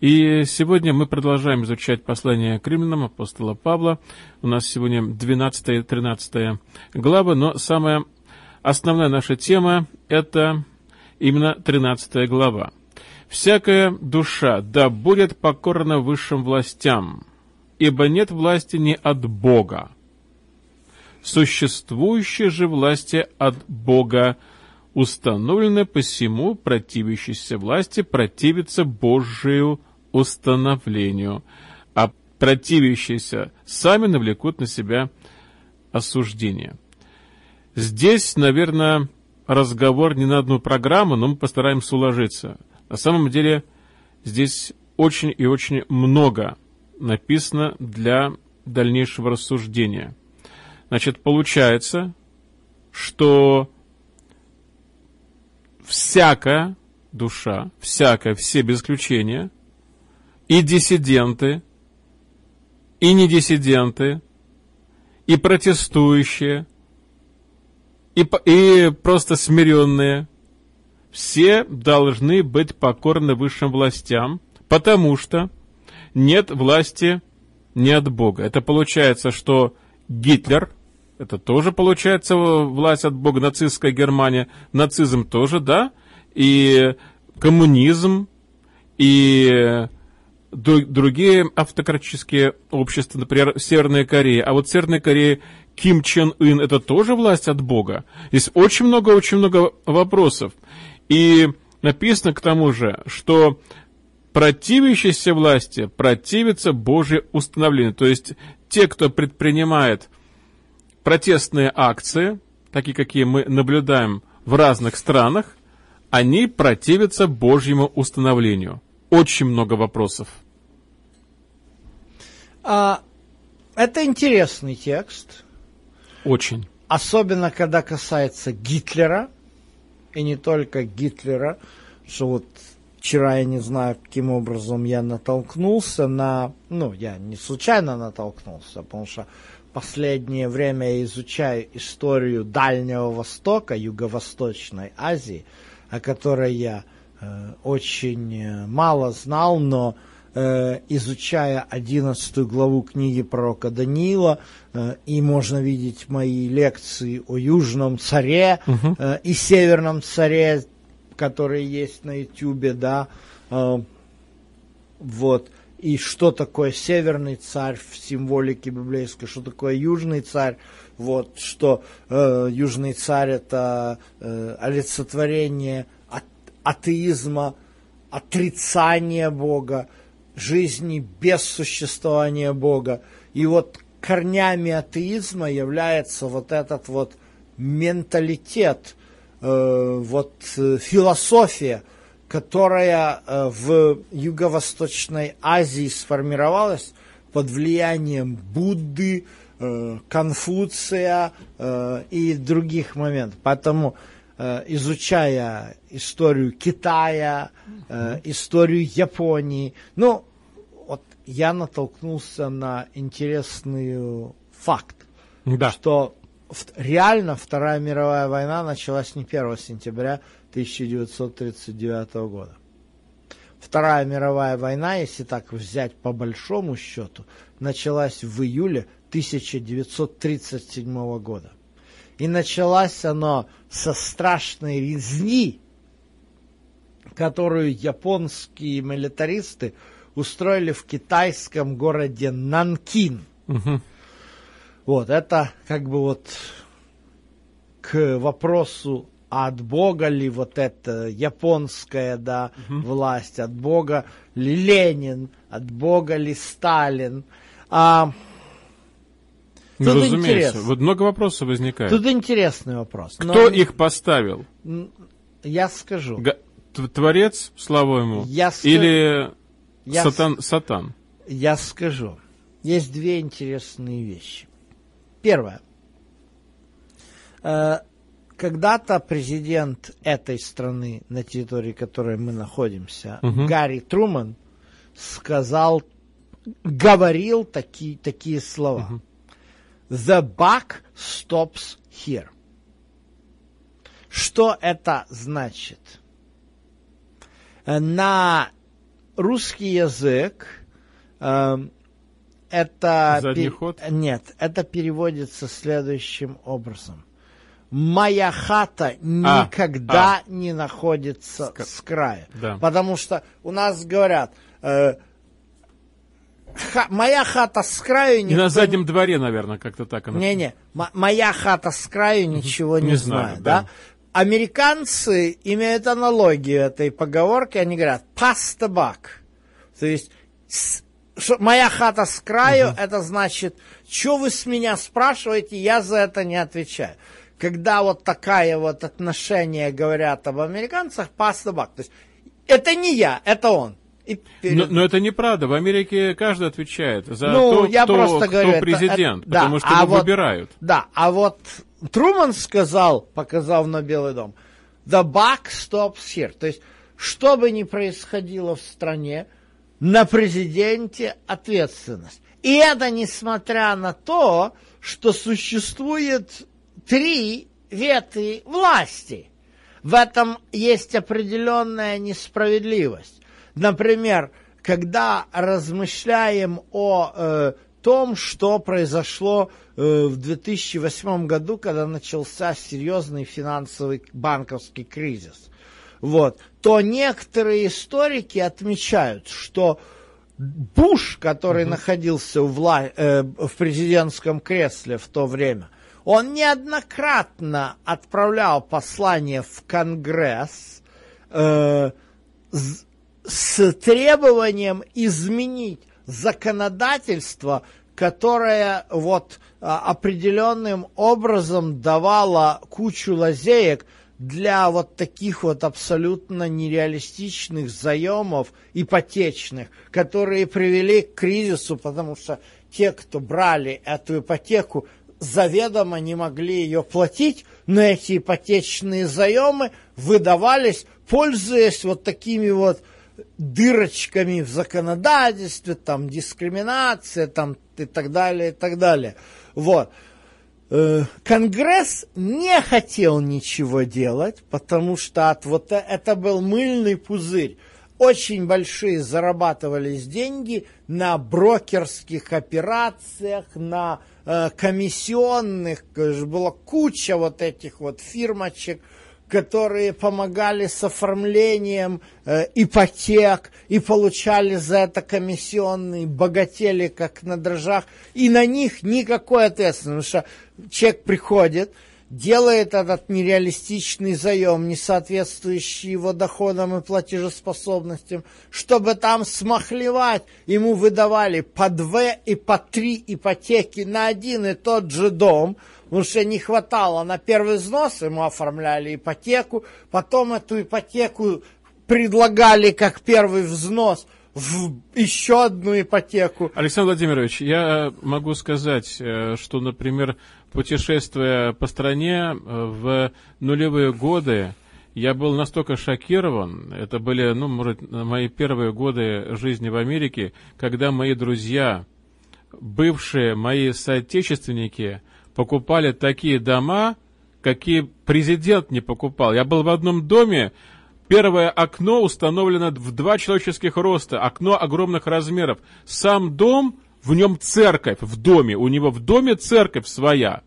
B: И сегодня мы продолжаем изучать послание к римлянам апостола Павла. У нас сегодня 12 и 13 глава, но самая основная наша тема – это именно 13 глава. «Всякая душа да будет покорна высшим властям, ибо нет власти не от Бога, существующие же власти от Бога установлены, посему противящиеся власти противятся Божию установлению, а противящиеся сами навлекут на себя осуждение. Здесь, наверное, разговор не на одну программу, но мы постараемся уложиться. На самом деле, здесь очень и очень много написано для дальнейшего рассуждения – Значит, получается, что всякая душа, всякая, все без исключения, и диссиденты, и не диссиденты, и протестующие, и, и просто смиренные, все должны быть покорны высшим властям, потому что нет власти не от Бога. Это получается, что Гитлер это тоже получается власть от Бога, нацистская Германия. Нацизм тоже, да? И коммунизм, и другие автократические общества, например, Северная Корея. А вот Северная Корея Ким Чен Ын это тоже власть от Бога. Здесь очень много, очень много вопросов. И написано к тому же, что противящиеся власти противятся Божье установлению. То есть те, кто предпринимает протестные акции, такие, какие мы наблюдаем в разных странах, они противятся Божьему установлению. Очень много вопросов.
C: А, это интересный текст.
B: Очень.
C: Особенно, когда касается Гитлера, и не только Гитлера, что вот вчера я не знаю, каким образом я натолкнулся на... Ну, я не случайно натолкнулся, потому что последнее время я изучаю историю Дальнего Востока, Юго-Восточной Азии, о которой я э, очень э, мало знал, но э, изучая одиннадцатую главу книги пророка Даниила, э, и можно видеть мои лекции о Южном царе угу. э, и Северном царе, которые есть на Ютубе, да, э, вот, и что такое северный царь в символике библейской, что такое южный царь, вот, что э, южный царь это э, олицетворение а, атеизма, отрицания Бога, жизни без существования Бога. И вот корнями атеизма является вот этот вот менталитет, э, вот э, философия – которая э, в Юго-Восточной Азии сформировалась под влиянием Будды, э, Конфуция э, и других моментов. Поэтому, изучая историю Китая, историю Японии, ну, вот я натолкнулся на интересный факт, да. что реально Вторая мировая война началась не 1 сентября 1939 года. Вторая мировая война, если так взять по большому счету, началась в июле 1937 года. И началась она со страшной резни, которую японские милитаристы устроили в китайском городе Нанкин. Угу. Вот, это как бы вот к вопросу от Бога ли вот эта японская, да, угу. власть, от Бога ли Ленин, от Бога ли Сталин. А,
B: ну, тут разумеется. Интерес. Вот много вопросов возникает.
C: Тут интересный вопрос.
B: Кто Но... их поставил?
C: Я скажу.
B: Г... Творец, слава ему? Я ск... Или я сатан, с... сатан?
C: Я скажу. Есть две интересные вещи. Первое. Э, когда-то президент этой страны, на территории которой мы находимся, угу. Гарри Труман, сказал, говорил такие, такие слова. Угу. The buck stops here. Что это значит? На русский язык э, это...
B: Задний ход?
C: Нет, это переводится следующим образом. Моя хата никогда
B: а.
C: не находится
B: С-
C: с края.
B: Да.
C: Потому что у нас говорят, э, ха- моя хата с краю
B: И
C: никто
B: на заднем дворе, наверное, как-то так она.
C: не-не, моя хата с краю ничего не,
B: Не
C: знает,
B: знаю,
C: да?
B: да.
C: Американцы имеют аналогию этой поговорки, они говорят pass the buck. То есть с- что моя хата с краю, это значит, что вы с меня спрашиваете, я за это не отвечаю. Когда вот такая вот отношение говорят об американцах, the buck. То есть это не я, это он. И перед-
B: Но, но это неправда. В Америке каждый отвечает за
C: Ну,
B: то,
C: я
B: кто,
C: просто
B: кто
C: говорю, это-
B: президент,
C: это- да,
B: потому что
C: а
B: его
C: вот-
B: выбирают.
C: Да, а вот Труман сказал, показав на Белый дом, the buck stops here. То есть, что бы ни происходило в стране, на президенте ответственность. И это несмотря на то, что существует три ветви власти. В этом есть определенная несправедливость. Например, когда размышляем о э, том, что произошло э, в 2008 году, когда начался серьезный финансовый банковский кризис, вот, то некоторые историки отмечают, что Буш, который находился в, вла- э, в президентском кресле в то время, он неоднократно отправлял послание в Конгресс э, с- с требованием изменить законодательство, которое вот а, определенным образом давало кучу лазеек для вот таких вот абсолютно нереалистичных заемов ипотечных, которые привели к кризису, потому что те, кто брали эту ипотеку, заведомо не могли ее платить, но эти ипотечные заемы выдавались, пользуясь вот такими вот дырочками в законодательстве, там дискриминация, там и так далее, и так далее. Вот. Э, Конгресс не хотел ничего делать, потому что от вот э- это был мыльный пузырь. Очень большие зарабатывались деньги на брокерских операциях, на э, комиссионных, э, была куча вот этих вот фирмочек, которые помогали с оформлением э, ипотек и получали за это комиссионные, богатели как на дрожжах, и на них никакой ответственности, потому что человек приходит, делает этот нереалистичный заем, не соответствующий его доходам и платежеспособностям, чтобы там смахлевать, ему выдавали по две и по три ипотеки на один и тот же дом, потому что не хватало на первый взнос, ему оформляли ипотеку, потом эту ипотеку предлагали как первый взнос в еще одну ипотеку.
B: Александр Владимирович, я могу сказать, э, что, например, путешествуя по стране э, в нулевые годы, я был настолько шокирован, это были, ну, может, мои первые годы жизни в Америке, когда мои друзья, бывшие мои соотечественники, покупали такие дома, какие президент не покупал. Я был в одном доме, Первое окно установлено в два человеческих роста, окно огромных размеров. Сам дом, в нем церковь в доме, у него в доме церковь своя.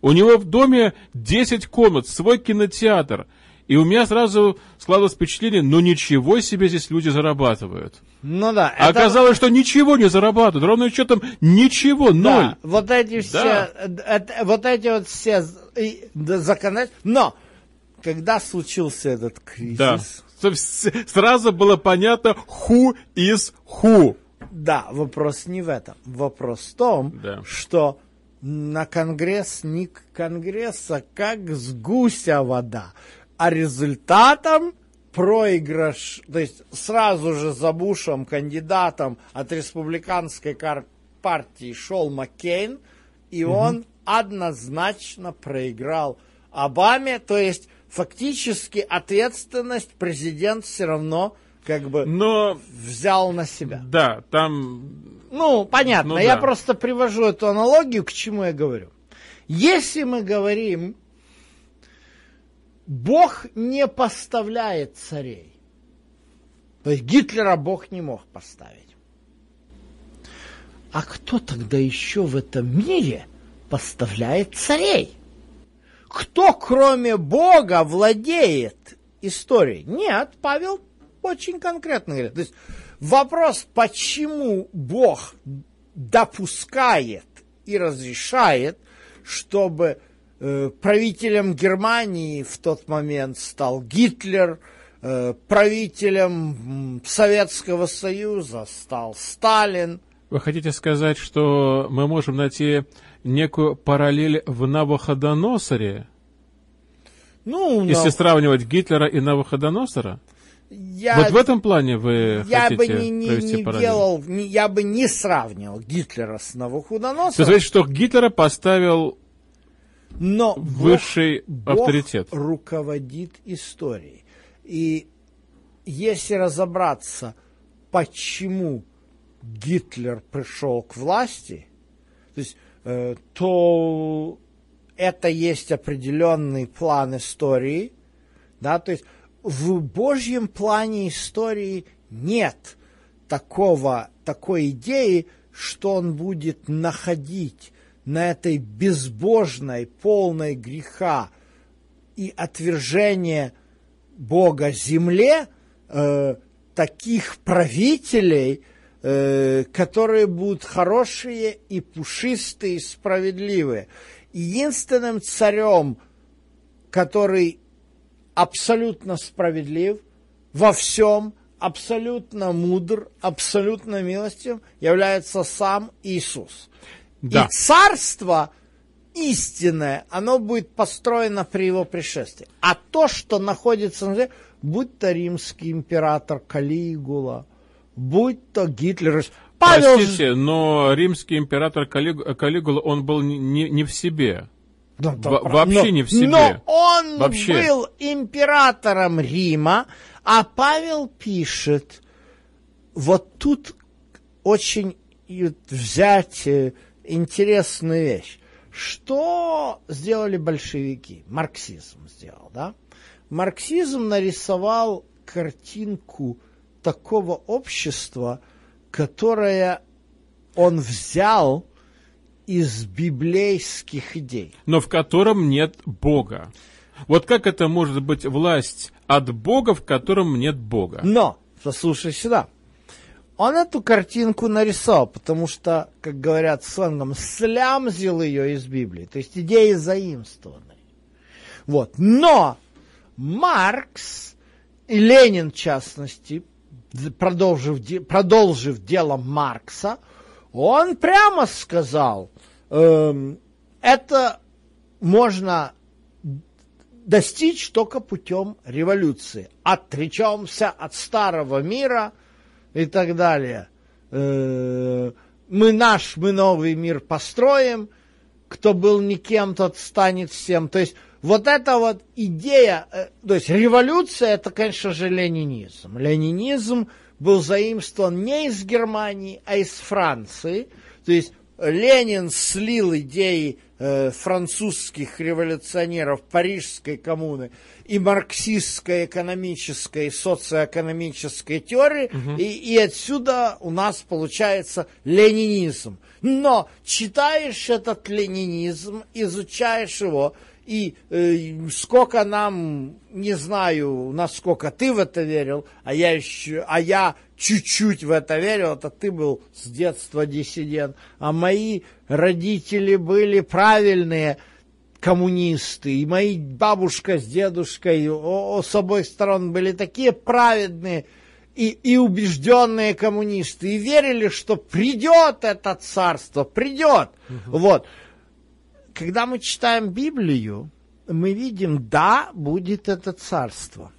B: У него в доме 10 комнат, свой кинотеатр. И у меня сразу складывалось впечатление, ну ничего себе здесь люди зарабатывают.
C: Ну да,
B: А
C: это-
B: оказалось, что ничего не зарабатывают, ровно счетом ничего, ноль.
C: Да, вот эти все,
B: Да.
C: э, это- вот эти вот все законодательства. Но когда случился этот кризис,
B: Да. Сразу было понятно, who is who.
C: да, вопрос не в этом. Вопрос в том,
B: Да.
C: что на Конгресс не к Конгресса, как с гуся вода. А результатом проигрыш, то есть сразу же за Бушем кандидатом от республиканской партии шел Маккейн, и он однозначно проиграл Обаме, то есть фактически ответственность президент все равно как бы
B: Но,
C: взял на себя.
B: да, там
C: Ну, понятно.
B: Ну
C: я
B: да.
C: просто привожу эту аналогию, к чему я говорю. Если мы говорим Бог не поставляет царей. То есть Гитлера Бог не мог поставить. А кто тогда еще в этом мире поставляет царей? Кто, кроме Бога, владеет историей? Нет, Павел очень конкретно говорит. То есть вопрос, почему Бог допускает и разрешает, чтобы э, правителем Германии в тот момент стал Гитлер, э, правителем Советского Союза стал Сталин.
B: Вы хотите сказать, что мы можем найти некую параллель в Навуходоносоре?
C: Ну,
B: Если
C: но
B: сравнивать Гитлера и Навуходоносора?
C: я,
B: Вот в этом плане вы
C: я
B: хотите
C: бы не, не,
B: провести
C: не
B: параллель?
C: делал, не- я бы не сравнивал Гитлера с
B: То
C: Навуходоносором,
B: есть, что Гитлера поставил
C: но Бог-
B: высший
C: Бог
B: авторитет.
C: руководит историей. И если разобраться, почему Гитлер пришел к власти, то, есть, то это есть определенный план истории, да, то есть в Божьем плане истории нет такого, такой идеи, что он будет находить на этой безбожной, полной греха и отвержения Бога земле э, таких правителей, э, которые будут хорошие и пушистые, и справедливые. Единственным царем, который абсолютно справедлив во всем, абсолютно мудр, абсолютно милостив, является сам Иисус.
B: Да.
C: И царство истинное, оно будет построено при его пришествии. А то, что находится на земле, будь то римский император Калигула, будь то Гитлер. Павел
B: Простите, но римский император Калиг- Калигула, он был не, не- в себе.
C: Да, да,
B: Во- вообще
C: но-
B: не в себе.
C: Но он
B: Вообще.
C: был императором Рима, а Павел пишет, вот тут очень взять интересную вещь. Что сделали большевики? Марксизм сделал, да? Марксизм нарисовал картинку такого общества, которое он взял из библейских идей.
B: но в котором нет Бога. Вот как это может быть власть от Бога, в котором нет Бога?
C: Но, послушай сюда, он эту картинку нарисовал, потому что, как говорят сленгом, слямзил ее из Библии, то есть идеи заимствованы. Вот. Но Маркс и Ленин, в частности, продолжив, продолжив дело Маркса, он прямо сказал, эм, это можно достичь только путем революции. Отречемся от старого мира и так далее. Э, Мы наш, мы новый мир построим, кто был никем, тот станет всем. То есть вот эта вот идея, э, то есть революция, это, конечно же, ленинизм. Ленинизм был заимствован не из Германии, а из Франции. То есть Ленин слил идеи э, французских революционеров Парижской коммуны и марксистской экономической и социоэкономической теории, и, и отсюда у нас получается ленинизм. Но читаешь этот ленинизм, изучаешь его, и э, сколько нам, не знаю, насколько ты в это верил, а я еще, а я чуть-чуть в это верил, это ты был с детства диссидент, а мои родители были правильные коммунисты, и мои бабушка с дедушкой о- о- с обоих сторон были такие праведные и, и убежденные коммунисты, и верили, что придет это царство, придет. Вот когда мы читаем Библию, мы видим, да, будет это царство.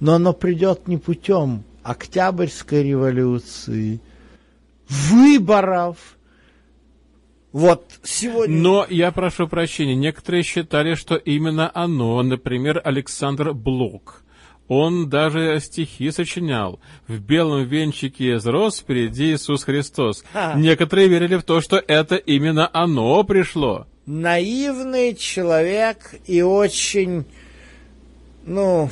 C: Но оно придет не путем Октябрьской революции, выборов. Вот сегодня...
B: Но я прошу прощения, некоторые считали, что именно оно, например, Александр Блок, он даже стихи сочинял. В белом венчике изрос впереди Иисус Христос. Некоторые верили в то, что это именно оно пришло.
C: Наивный человек и очень Ну,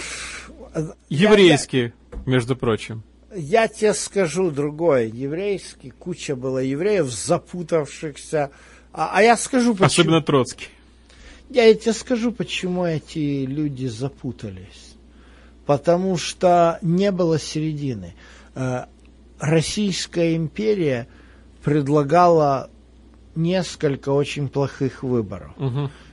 B: Еврейский, между прочим.
C: я тебе скажу другое. Еврейский, куча было евреев, запутавшихся. А, а я скажу, почему.
B: Особенно Троцкий.
C: Я тебе скажу, почему эти люди запутались. Потому что не было середины. Э, Российская империя предлагала несколько очень плохих выборов.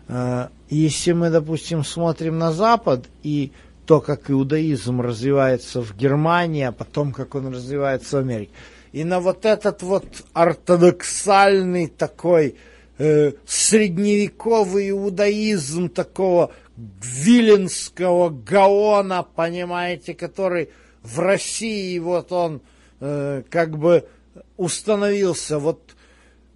C: Э, Если мы, допустим, смотрим на Запад и то, как иудаизм развивается в Германии, а потом, как он развивается в Америке, и на вот этот вот ортодоксальный такой э, средневековый иудаизм такого виленского гаона, понимаете, который в России вот он э, как бы установился, вот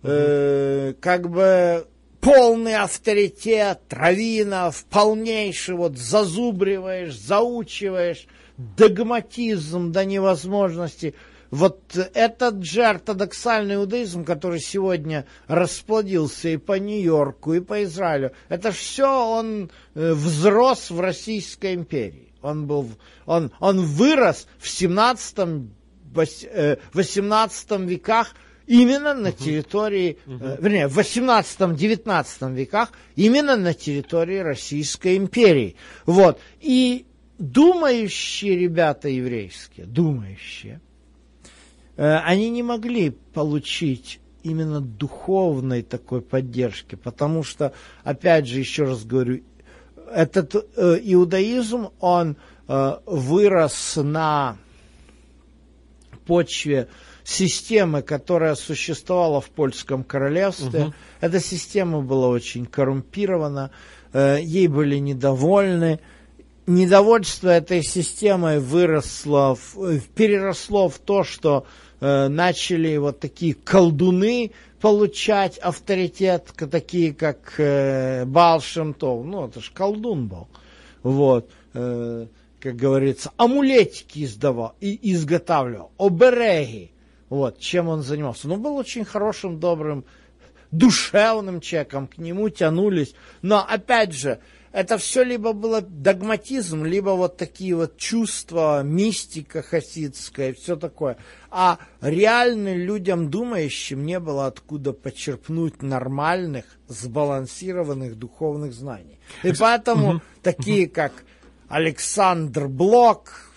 C: э, как бы полный авторитет, Равинов, полнейший, вот зазубриваешь, заучиваешь, догматизм до невозможности. Вот этот же ортодоксальный иудаизм, который сегодня расплодился и по Нью-Йорку, и по Израилю, это все он э, взрос в Российской империи. Он, был, он, он вырос в 17 вось- э, 18 веках именно на территории, э, вернее, в 18-19 веках именно на территории Российской империи. Вот. И думающие ребята еврейские, думающие, э, они не могли получить именно духовной такой поддержки, потому что, опять же, еще раз говорю, этот э, иудаизм, он э, вырос на почве системы, которая существовала в польском королевстве. Эта система была очень коррумпирована, э, ей были недовольны. Недовольство этой системой выросло, в- переросло в то, что э, начали вот такие колдуны получать авторитет, такие как э, Тов. Ну, это же колдун был. Вот. э, как говорится, амулетики издавал, и изготавливал, обереги. Вот, чем он занимался. Ну, был очень хорошим, добрым, душевным человеком, к нему тянулись. Но, опять же, это все либо было догматизм, либо вот такие вот чувства, мистика хасидская, все такое. А реально людям думающим не было откуда почерпнуть нормальных, сбалансированных духовных знаний. И поэтому такие, как Александр Блок,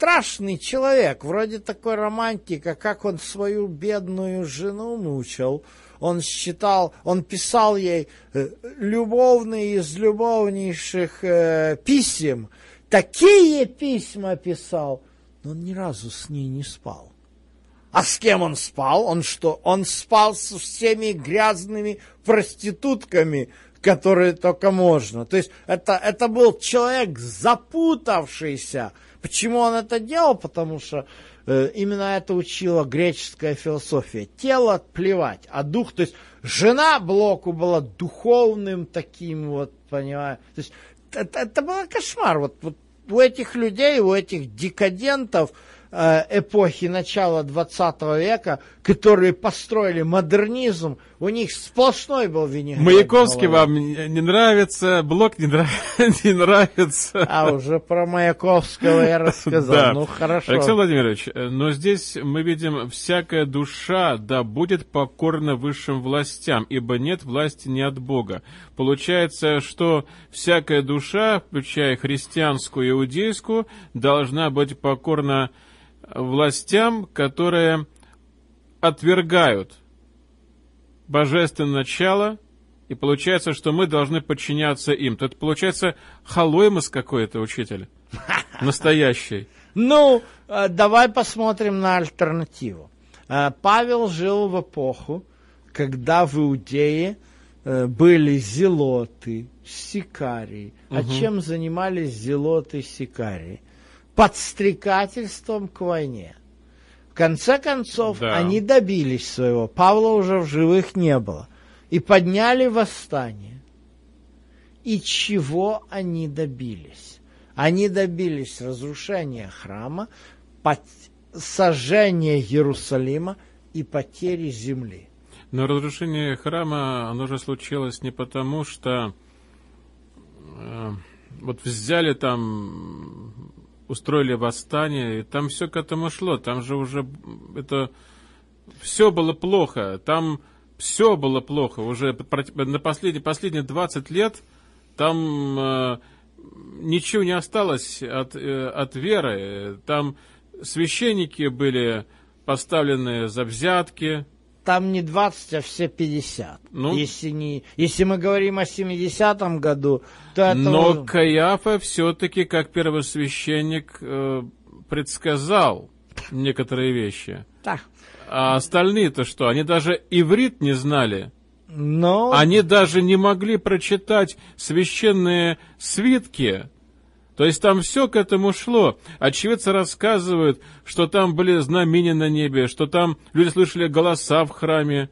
C: страшный человек, вроде такой романтика, как он свою бедную жену мучил. Он считал, он писал ей э, любовные из любовнейших э, писем. Такие письма писал, но он ни разу с ней не спал. А с кем он спал? Он что? Он спал со всеми грязными проститутками, которые только можно. То есть это, это был человек запутавшийся. Почему он это делал? Потому что э, именно это учила греческая философия. Тело плевать, а дух, то есть жена Блоку была духовным таким вот, понимаешь. То есть это, это был кошмар. Вот, вот у этих людей, у этих декадентов э, эпохи начала 20 века, которые построили модернизм, у них сплошной был винегрет.
B: Маяковский вам не нравится, Блок не, нрав- [laughs] не нравится.
C: А, уже про Маяковского я [laughs] рассказал.
B: Да.
C: Ну, хорошо.
B: Александр Владимирович, э, но здесь мы видим, всякая душа да будет покорна высшим властям, ибо нет власти не от Бога. Получается, что всякая душа, включая христианскую и иудейскую, должна быть покорна властям, которые отвергают божественное начало, и получается, что мы должны подчиняться им. То это получается халоймос какой-то, учитель. [laughs] Настоящий.
C: Ну, э, давай посмотрим на альтернативу. Э, Павел жил в эпоху, когда в Иудее э, были зелоты, сикарии. А чем занимались зелоты, сикарии? Подстрекательством к войне. В конце концов,
B: Да.
C: они добились своего. Павла уже в живых не было. И подняли восстание. И чего они добились? Они добились разрушения храма, пот- сожжения Иерусалима и потери земли.
B: Но разрушение храма, оно же случилось не потому, что... э, вот взяли там, устроили восстание, и там все к этому шло. Там же уже это все было плохо. Там все было плохо. Уже на последние, последние 20 лет там э, ничего не осталось от, э, от веры. Там священники были поставлены за взятки,
C: там не 20, а все 50.
B: Ну,
C: если, не, если мы говорим о 70-м году, то это...
B: Но Каяфа все-таки, как первосвященник, э, предсказал некоторые вещи.
C: Так.
B: А остальные-то что? Они даже иврит не знали.
C: Но...
B: Они даже не могли прочитать священные свитки. То есть там все к этому шло. Очевидцы рассказывают, что там были знамения на небе, что там люди слышали голоса в храме.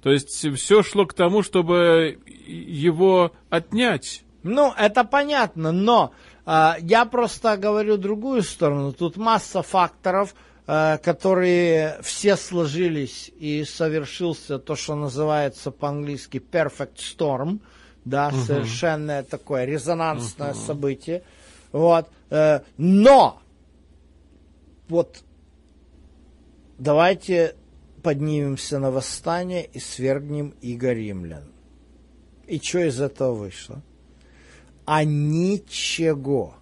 B: То есть все шло к тому, чтобы его отнять.
C: Ну, это понятно, но э, я просто говорю другую сторону. Тут масса факторов, э, которые все сложились и совершился то, что называется по-английски perfect storm, да, угу. совершенное такое резонансное угу. событие. Вот. Э, но вот давайте поднимемся на восстание и свергнем иго римлян. И что из этого вышло? А ничего.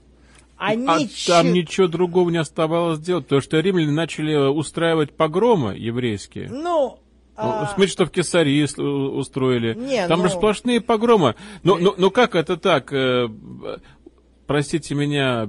B: А, а ничего. там ничего другого не оставалось делать, потому что римляне начали устраивать погромы еврейские.
C: Ну,
B: а... Смотри, что в Кесарии устроили.
C: Не,
B: Там
C: ну...
B: же сплошные погромы. Ну, ну, ну как это так? Простите меня,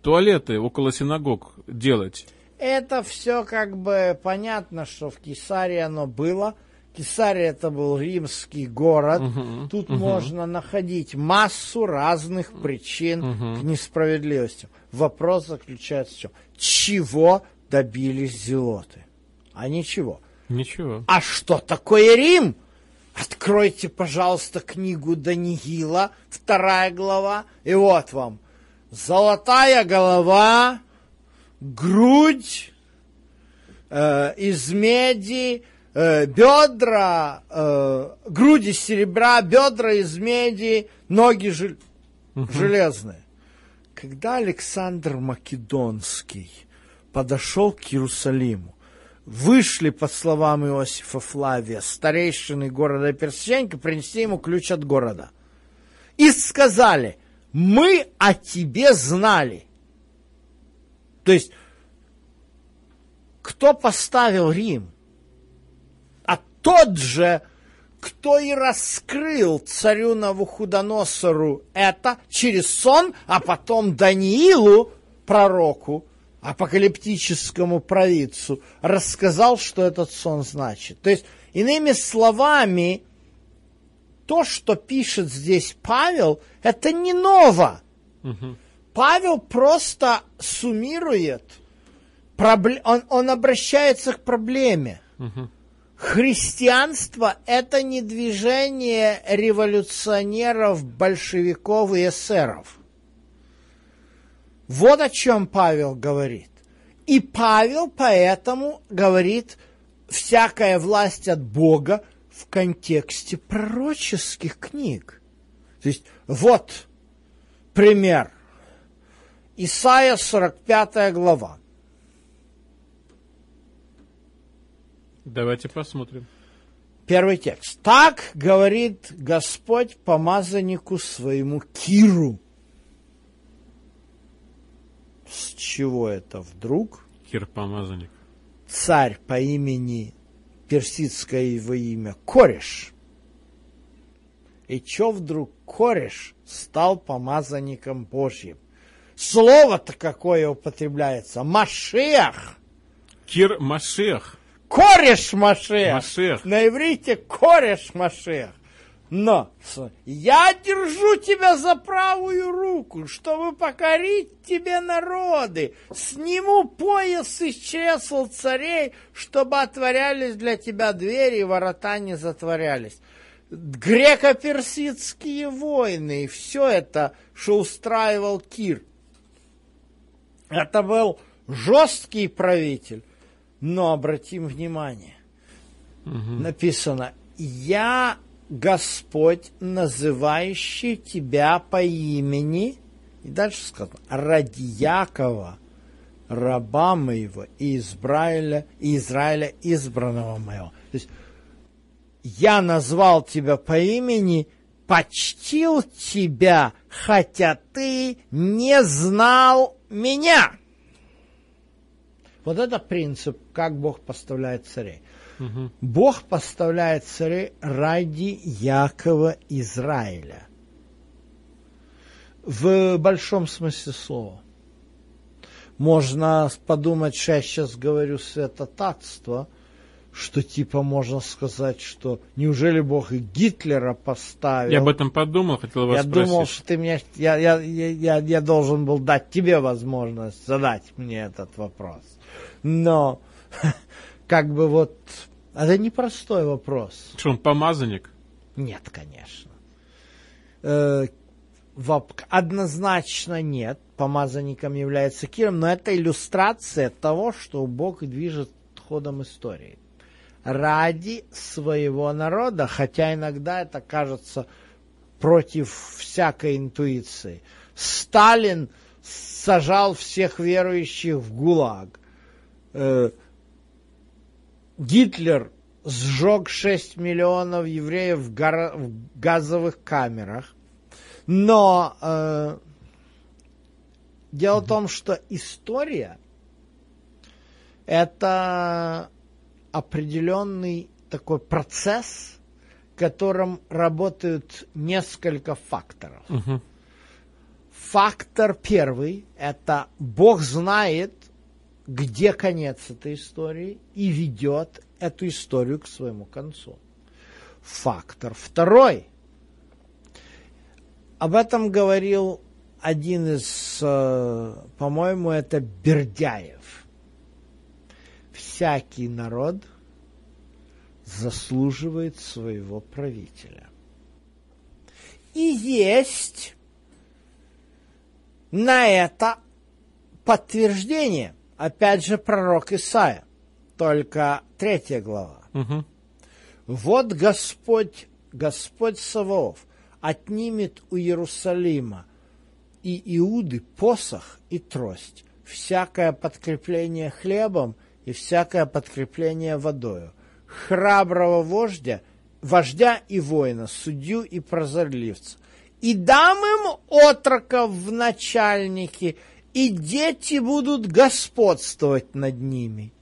B: туалеты около синагог делать?
C: Это все как бы понятно, что в Кесарии оно было. Кесария это был римский город. Uh-huh, Тут uh-huh. можно находить массу разных причин uh-huh. к несправедливости. Вопрос заключается в чем? Чего добились зелоты? А ничего.
B: Ничего.
C: А что такое Рим? Откройте, пожалуйста, книгу Даниила, вторая глава, и вот вам. Золотая голова, грудь э, из меди, э, бедра, э, грудь из серебра, бедра из меди, ноги жел... угу. железные. Когда Александр Македонский подошел к Иерусалиму, вышли, по словам Иосифа Флавия, старейшины города Персиченко, принести ему ключ от города. И сказали, мы о тебе знали. То есть, кто поставил Рим? А тот же, кто и раскрыл царю Навуходоносору это через сон, а потом Даниилу, пророку, апокалиптическому провидцу, рассказал, что этот сон значит. То есть, иными словами, то, что пишет здесь Павел, это не ново. Угу. Павел просто суммирует, он, он обращается к проблеме. Угу. Христианство – это не движение революционеров, большевиков и эсеров – вот о чем Павел говорит. И Павел поэтому говорит всякая власть от Бога в контексте пророческих книг. То есть вот пример. Исайя 45 глава.
B: Давайте посмотрим.
C: Первый текст. Так говорит Господь помазаннику своему Киру – с чего это вдруг?
B: Кир-помазанник.
C: Царь по имени, персидское его имя, Кореш. И чё вдруг Кореш стал помазанником Божьим? Слово-то какое употребляется? Машех.
B: Кир Машех.
C: Кореш Машех.
B: Машех.
C: На иврите Кореш Машех. Но я держу тебя за правую руку, чтобы покорить тебе народы. Сниму пояс из чресл царей, чтобы отворялись для тебя двери, и ворота не затворялись. Греко-персидские войны и все это, что устраивал Кир. Это был жесткий правитель. Но обратим внимание, угу. написано, я Господь, называющий тебя по имени, И дальше сказано, ради Якова, раба моего, и Израиля, и Израиля избранного моего. То есть, я назвал тебя по имени, почтил тебя, хотя ты не знал меня. Вот это принцип, как Бог поставляет царей. Угу. Бог поставляет царей ради Якова Израиля. В большом смысле слова. Можно подумать, что я сейчас говорю святотатство, что типа можно сказать, что неужели Бог и Гитлера поставил?
B: Я об этом подумал, хотел вас
C: Я
B: спросить.
C: думал, что ты мне, я, я, я, я должен был дать тебе возможность задать мне этот вопрос. Но [laughs] как бы вот это непростой вопрос.
B: Что он помазанник?
C: Нет, конечно. Э, однозначно нет. Помазанником является Киром, но это иллюстрация того, что Бог движет ходом истории. Ради своего народа, хотя иногда это кажется против всякой интуиции. Сталин сажал всех верующих в ГУЛАГ. Э, Гитлер сжег 6 миллионов евреев в, гор... в газовых камерах. Но э, дело в том, что история это определенный такой процесс, в котором работают несколько факторов.
B: Угу.
C: Фактор первый – это Бог знает, где конец этой истории и ведет эту историю к своему концу. Фактор второй. Об этом говорил один из, э, по-моему, это Бердяев. Всякий народ заслуживает своего правителя. И есть на это подтверждение – опять же пророк Исаия, только третья глава.
B: Угу.
C: Вот Господь, Господь Саваоф отнимет у Иерусалима и Иуды посох и трость, всякое подкрепление хлебом и всякое подкрепление водою, храброго вождя, вождя и воина, судью и прозорливца, и дам им отроков в начальники – и дети будут господствовать над ними.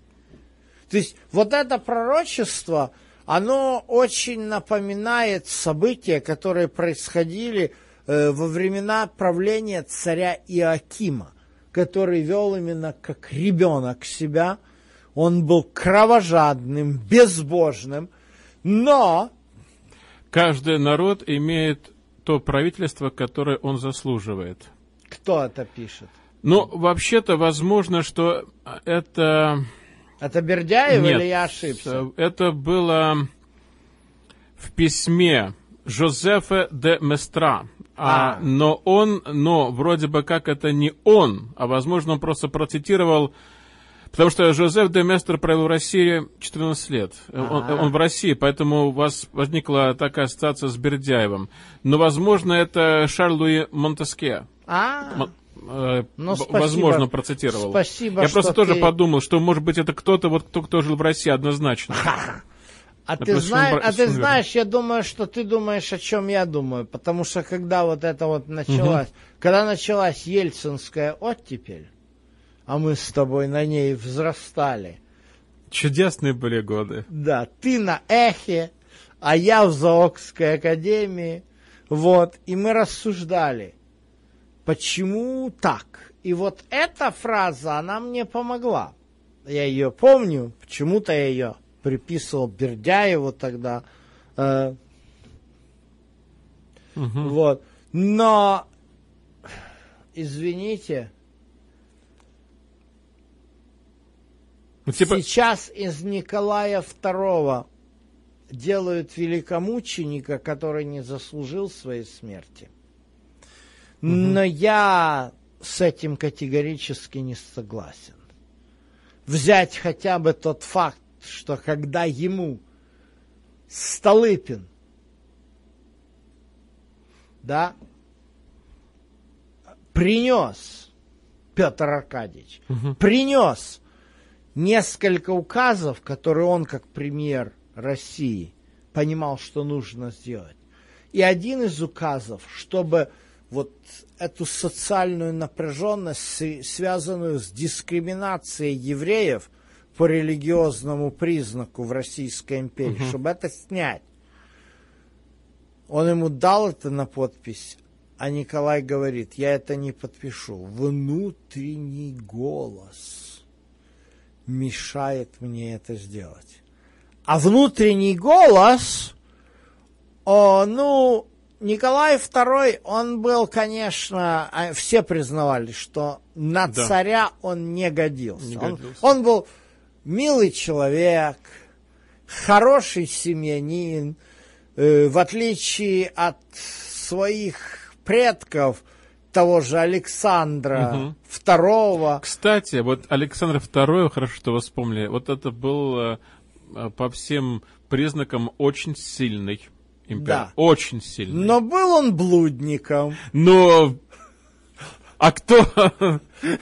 C: То есть вот это пророчество, оно очень напоминает события, которые происходили э, во времена правления царя Иакима, который вел именно как ребенок себя. Он был кровожадным, безбожным, но...
B: Каждый народ имеет то правительство, которое он заслуживает.
C: Кто это пишет?
B: Ну, вообще-то, возможно, что это...
C: Это Бердяев
B: Нет,
C: или я ошибся?
B: Это было в письме Жозефа де Местра. А. А, но он, но вроде бы как это не он, а возможно он просто процитировал, потому что Жозеф де Местр провел в России 14 лет. Он, он в России, поэтому у вас возникла такая ассоциация с Бердяевым. Но возможно это Шарль Луи Монтеске.
C: А.
B: Э, ну, возможно, процитировал.
C: Спасибо,
B: Я просто тоже
C: ты...
B: подумал, что, может быть, это кто-то, вот кто, кто жил в России однозначно.
C: А ты, знаешь, а ты знаешь, я думаю, что ты думаешь, о чем я думаю, потому что когда вот это вот началось, угу. когда началась ельцинская оттепель, а мы с тобой на ней взрастали.
B: Чудесные были годы.
C: Да, ты на эхе, а я в Заокской академии, вот, и мы рассуждали – почему так? И вот эта фраза, она мне помогла. Я ее помню, почему-то я ее приписывал Бердяеву тогда. Э, угу. Вот. Но, извините, ну, типа... сейчас из Николая II делают великомученика, который не заслужил своей смерти. Но я с этим категорически не согласен. Взять хотя бы тот факт, что когда ему Столыпин, да, принес, Петр Аркадьевич, принес несколько указов, которые он, как премьер России, понимал, что нужно сделать. И один из указов, чтобы вот эту социальную напряженность, связанную с дискриминацией евреев по религиозному признаку в Российской империи, угу. чтобы это снять. Он ему дал это на подпись, а Николай говорит, я это не подпишу. Внутренний голос мешает мне это сделать. А внутренний голос, о, ну, Николай II, он был, конечно, а, все признавали, что на да. царя он не годился. Не он, годился. он был милый человек, хороший семьянин, э, в отличие от своих предков, того же Александра угу. II.
B: Кстати, вот Александр II, хорошо, что вы вспомнили, вот это был э, э, по всем признакам очень сильный император. Да. Очень сильный.
C: Но был он блудником.
B: Но... А кто?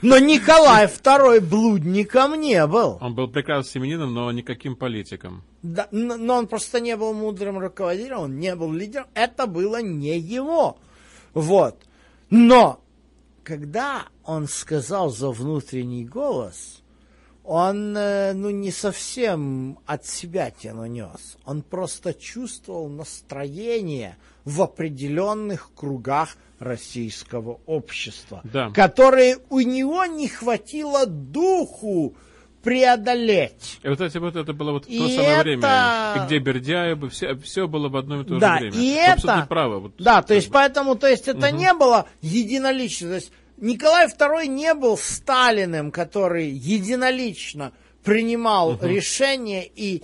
C: Но Николай II блудником не был.
B: Он был прекрасным семенином, но никаким политиком.
C: Да, но он просто не был мудрым руководителем, он не был лидером. Это было не его. Вот. Но, когда он сказал за внутренний голос, он, э, ну, не совсем от себя тяну нес. Он просто чувствовал настроение в определенных кругах российского общества,
B: да.
C: которые у него не хватило духу преодолеть.
B: И вот, эти, вот это было вот и то самое это... время, где Бердяева, все, все было в одно и то
C: да,
B: же время.
C: И это...
B: право. Вот,
C: да, то есть, поэтому, то есть, это угу. не было единолично. То есть, Николай II не был Сталиным, который единолично принимал угу. решения и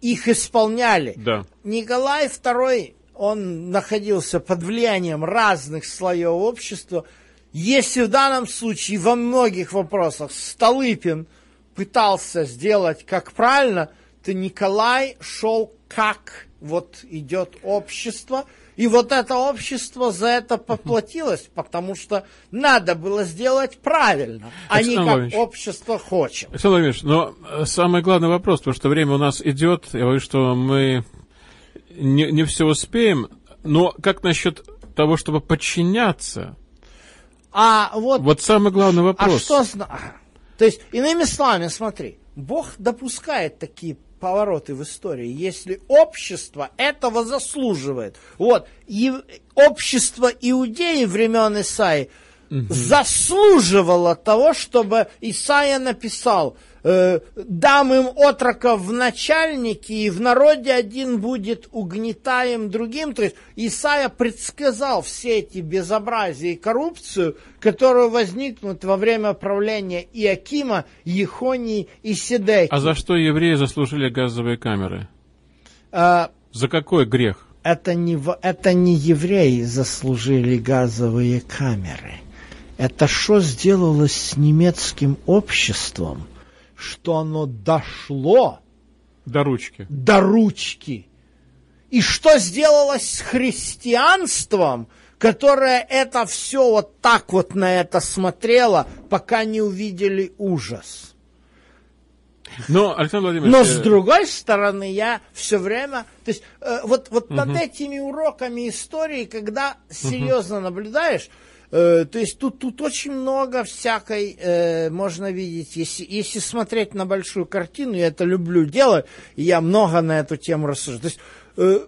C: их исполняли.
B: Да.
C: Николай II, он находился под влиянием разных слоев общества. Если в данном случае во многих вопросах Столыпин пытался сделать как правильно, то Николай шел как вот идет общество – и вот это общество за это поплатилось, потому что надо было сделать правильно, а не как общество хочет.
B: Александр Владимирович, но э, самый главный вопрос, потому что время у нас идет, я говорю, что мы не, не все успеем, но как насчет того, чтобы подчиняться?
C: А вот,
B: вот самый главный вопрос.
C: А что, то есть, иными словами, смотри, Бог допускает такие повороты в истории, если общество этого заслуживает. Вот, и общество иудеи времен Исаи угу. заслуживало того, чтобы Исаия написал – э, дам им отроков в начальники, и в народе один будет угнетаем другим. То есть Исаия предсказал все эти безобразия и коррупцию, которые возникнут во время правления Иакима, Ехонии и Сидеки.
B: А за что евреи заслужили газовые камеры? А, за какой грех?
C: Это не, это не евреи заслужили газовые камеры. Это что сделалось с немецким обществом – что оно дошло
B: до ручки.
C: До ручки. И что сделалось с христианством, которое это все вот так вот на это смотрело, пока не увидели ужас.
B: Но, Александр Владимирович...
C: Но с э, другой стороны, я все время... То есть, э, вот, вот угу. над этими уроками истории, когда серьезно угу. наблюдаешь, то есть тут, тут очень много всякой э, можно видеть. Если, если смотреть на большую картину, я это люблю делать, и я много на эту тему рассуждаю. То есть э,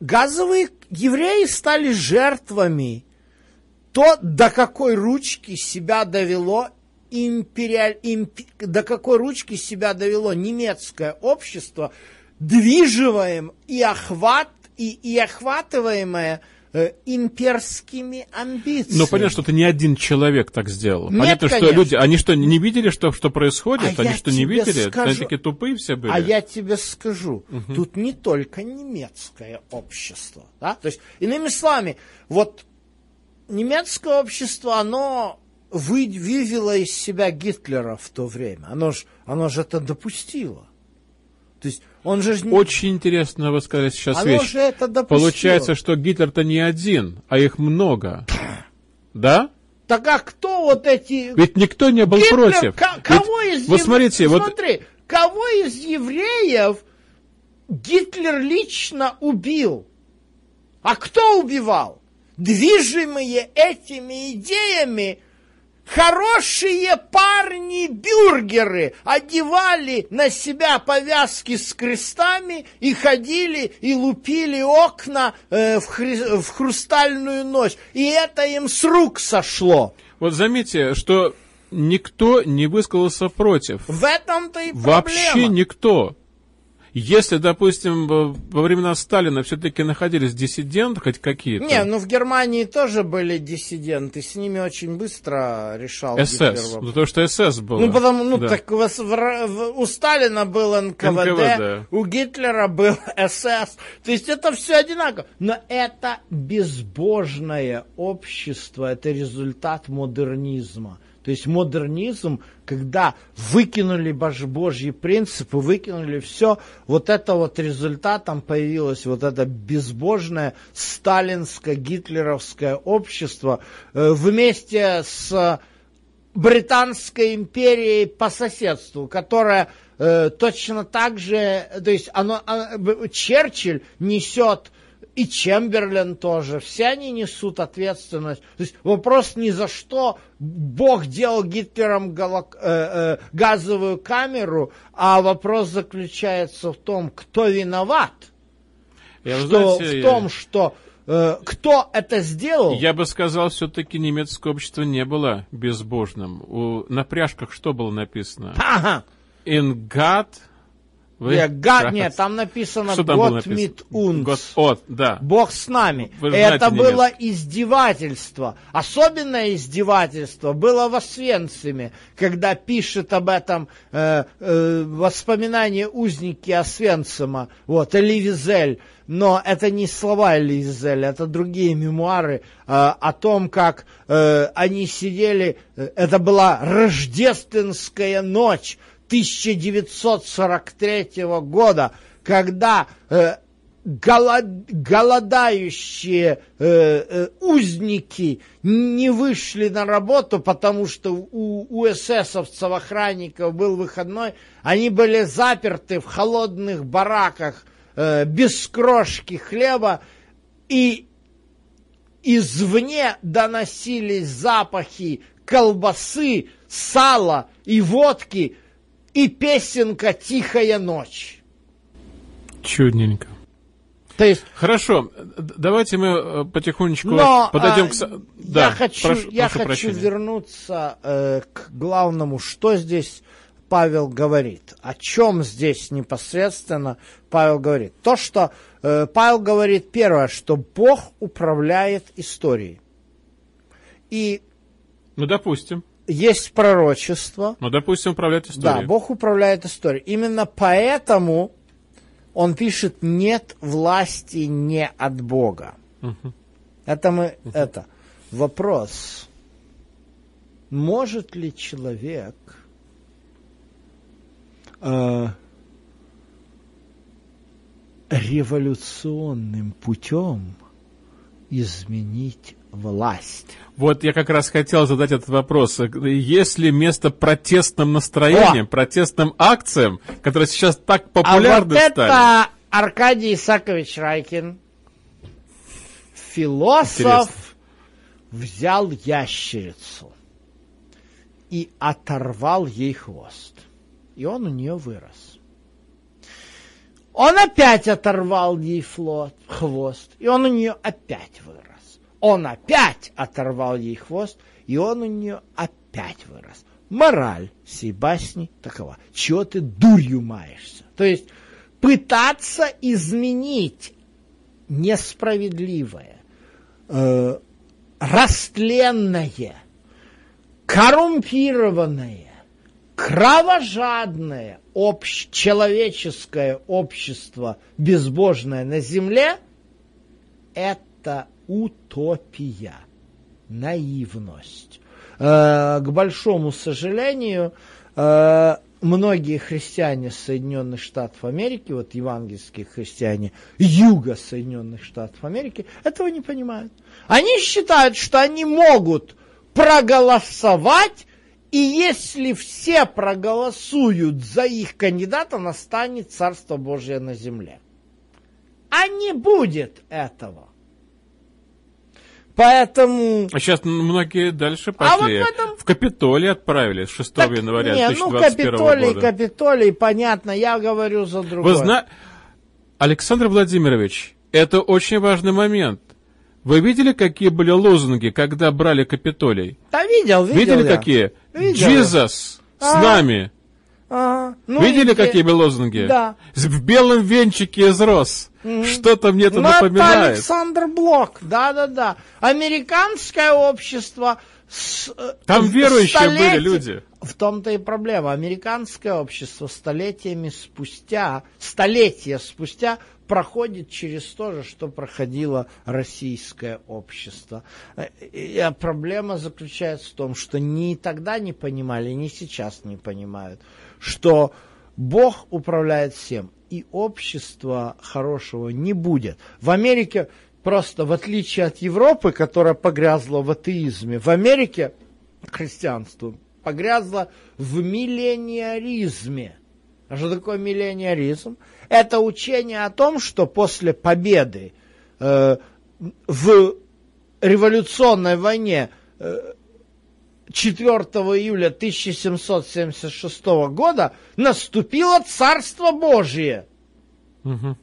C: газовые евреи стали жертвами. То, до какой ручки себя довело империаль, имп, до какой ручки себя довело немецкое общество, движимое и охват, и, и охватываемое – Э, имперскими амбициями.
B: Ну, понятно, что это не один человек так сделал. Нет, понятно, конечно. что люди, они что, не видели, что, что происходит? А они что, не видели? Скажу, они такие тупые все были?
C: А я тебе скажу, угу. тут не только немецкое общество. Да? То есть, иными словами, вот немецкое общество, оно вы, вывело из себя Гитлера в то время. Оно же оно ж это допустило. То есть он же...
B: Очень интересно вы сказали сейчас Оно вещь. Же это Получается, что Гитлер-то не один, а их много. Да?
C: Так а кто вот эти...
B: Ведь никто не был
C: Гитлер,
B: против.
C: ко- кого
B: Ведь-
C: из
B: Вот смотрите, вот
C: Смотри, кого из евреев Гитлер лично убил? А кто убивал? Движимые этими идеями хорошие парни-бюргеры одевали на себя повязки с крестами и ходили и лупили окна э, в, хри- в хрустальную ночь. И это им с рук сошло.
B: Вот заметьте, что никто не высказался против.
C: В этом-то и проблема.
B: Вообще никто. Если, допустим, во времена Сталина все-таки находились диссиденты хоть какие-то,
C: Не, ну в Германии тоже были диссиденты, с ними очень быстро решал
B: СС, ну, то, что СС было.
C: Ну, потому, ну,
B: Да.
C: так вас в Р- в- у Сталина был НКВД,
B: НКВД.
C: у Гитлера был СС. То есть это все одинаково. Но это безбожное общество, это результат модернизма. То есть модернизм, когда выкинули бож- божьи принципы, выкинули все, вот это вот результатом появилось вот это безбожное сталинско-гитлеровское общество э, вместе с Британской империей по соседству, которая э, точно так же, то есть оно, а, б- Черчилль несет и Чемберлен тоже, все они несут ответственность. То есть вопрос ни за что. Бог делал Гитлером гало- э, э, газовую камеру, а вопрос заключается в том, кто виноват.
B: Я,
C: что,
B: знаете,
C: в том, что э, кто это сделал.
B: Я бы сказал, все-таки немецкое общество не было безбожным. У, на пряжках что было написано?
C: Ага.
B: In God...
C: Нет, гад,
B: trust.
C: нет, там написано
B: Что там
C: mit uns.
B: God от, да.
C: Бог с нами.
B: Вы
C: Это
B: знаете
C: было издевательство. Особенное издевательство было в Освенциме, когда пишет об этом э, э, воспоминания узники Освенцима, вот, Эли Визель. Но это не слова Эли Визеля, это другие мемуары э, о том, как э, они сидели, э, это была рождественская ночь 1943 года, когда э, голод- голодающие э, э, узники не вышли на работу, потому что у, у эсэсовцев, охранников был выходной, они были заперты в холодных бараках э, без крошки хлеба, и извне доносились запахи колбасы, сала и водки, и песенка «Тихая ночь».
B: Чудненько.
C: То есть
B: Хорошо, давайте мы э, потихонечку
C: Но
B: подойдем
C: а,
B: к... с-
C: я
B: Да,
C: хочу,
B: прошу,
C: я
B: прошу
C: хочу
B: прощения.
C: вернуться э, к главному, что здесь Павел говорит. О чем здесь непосредственно Павел говорит? То, что э, Павел говорит первое, что Бог управляет историей. И
B: Ну, допустим.
C: Есть пророчество,
B: Ну, допустим, управлять
C: да,
B: историей.
C: Бог управляет историей. Именно поэтому он пишет «нет власти не от Бога». Это мы, это. Вопрос. Может ли человек э, революционным путем изменить власть?
B: Вот я как раз хотел задать этот вопрос. Есть ли место протестным настроениям,
C: О!
B: протестным акциям, которые сейчас так
C: А вот
B: популярны стали?
C: это Аркадий Исакович Райкин, философ,
B: Интересно.
C: взял ящерицу и оторвал ей хвост. И он у нее вырос. Он опять оторвал ей флот, хвост, и он у нее опять вырос. Он опять оторвал ей хвост, и он у нее опять вырос. Мораль всей басни такова. Чего ты дурью маешься? То есть пытаться изменить несправедливое, э, растленное, коррумпированное, кровожадное общ- человеческое общество безбожное на земле – это утопия, наивность. Э, к большому сожалению, э, многие христиане Соединенных Штатов Америки, вот евангельские христиане юга Соединенных Штатов Америки, этого не понимают. Они считают, что они могут проголосовать, и если все проголосуют за их кандидата, настанет Царство Божие на земле. А не будет этого. Поэтому...
B: А сейчас многие дальше пошли.
C: А вот в этом-
B: В Капитолий отправили с 6
C: Так,
B: января
C: не, ну
B: 2021
C: Капитолий,
B: года.
C: Капитолий, понятно, я говорю за другое.
B: Вы знаете, Александр Владимирович, это очень важный момент. Вы видели, какие были лозунги, когда брали Капитолий?
C: Да видел, видел
B: Видели
C: я.
B: какие?
C: Видел.
B: Jesus с
C: Ага.
B: нами.
C: Ага. Ну,
B: Видели,
C: и
B: какие были лозунги?
C: Да.
B: В белом венчике из роз. Что-то мне это
C: Ну, это
B: напоминает.
C: Александр Блок, да-да-да. Американское общество... с, э,
B: Там верующие были
C: столетия-
B: люди.
C: В том-то и проблема. Американское общество столетиями спустя, столетия спустя проходит через то же, что проходило российское общество. Э, И а проблема заключается в том, что ни тогда не понимали, ни сейчас не понимают, что Бог управляет всем, и общества хорошего не будет. В Америке просто, в отличие от Европы, которая погрязла в атеизме, в Америке христианство погрязло в миллениаризме. А что такое миллениаризм? Это учение о том, что после победы э, в революционной войне э, 4 июля 1776 года наступило Царство Божие.
B: Мгм.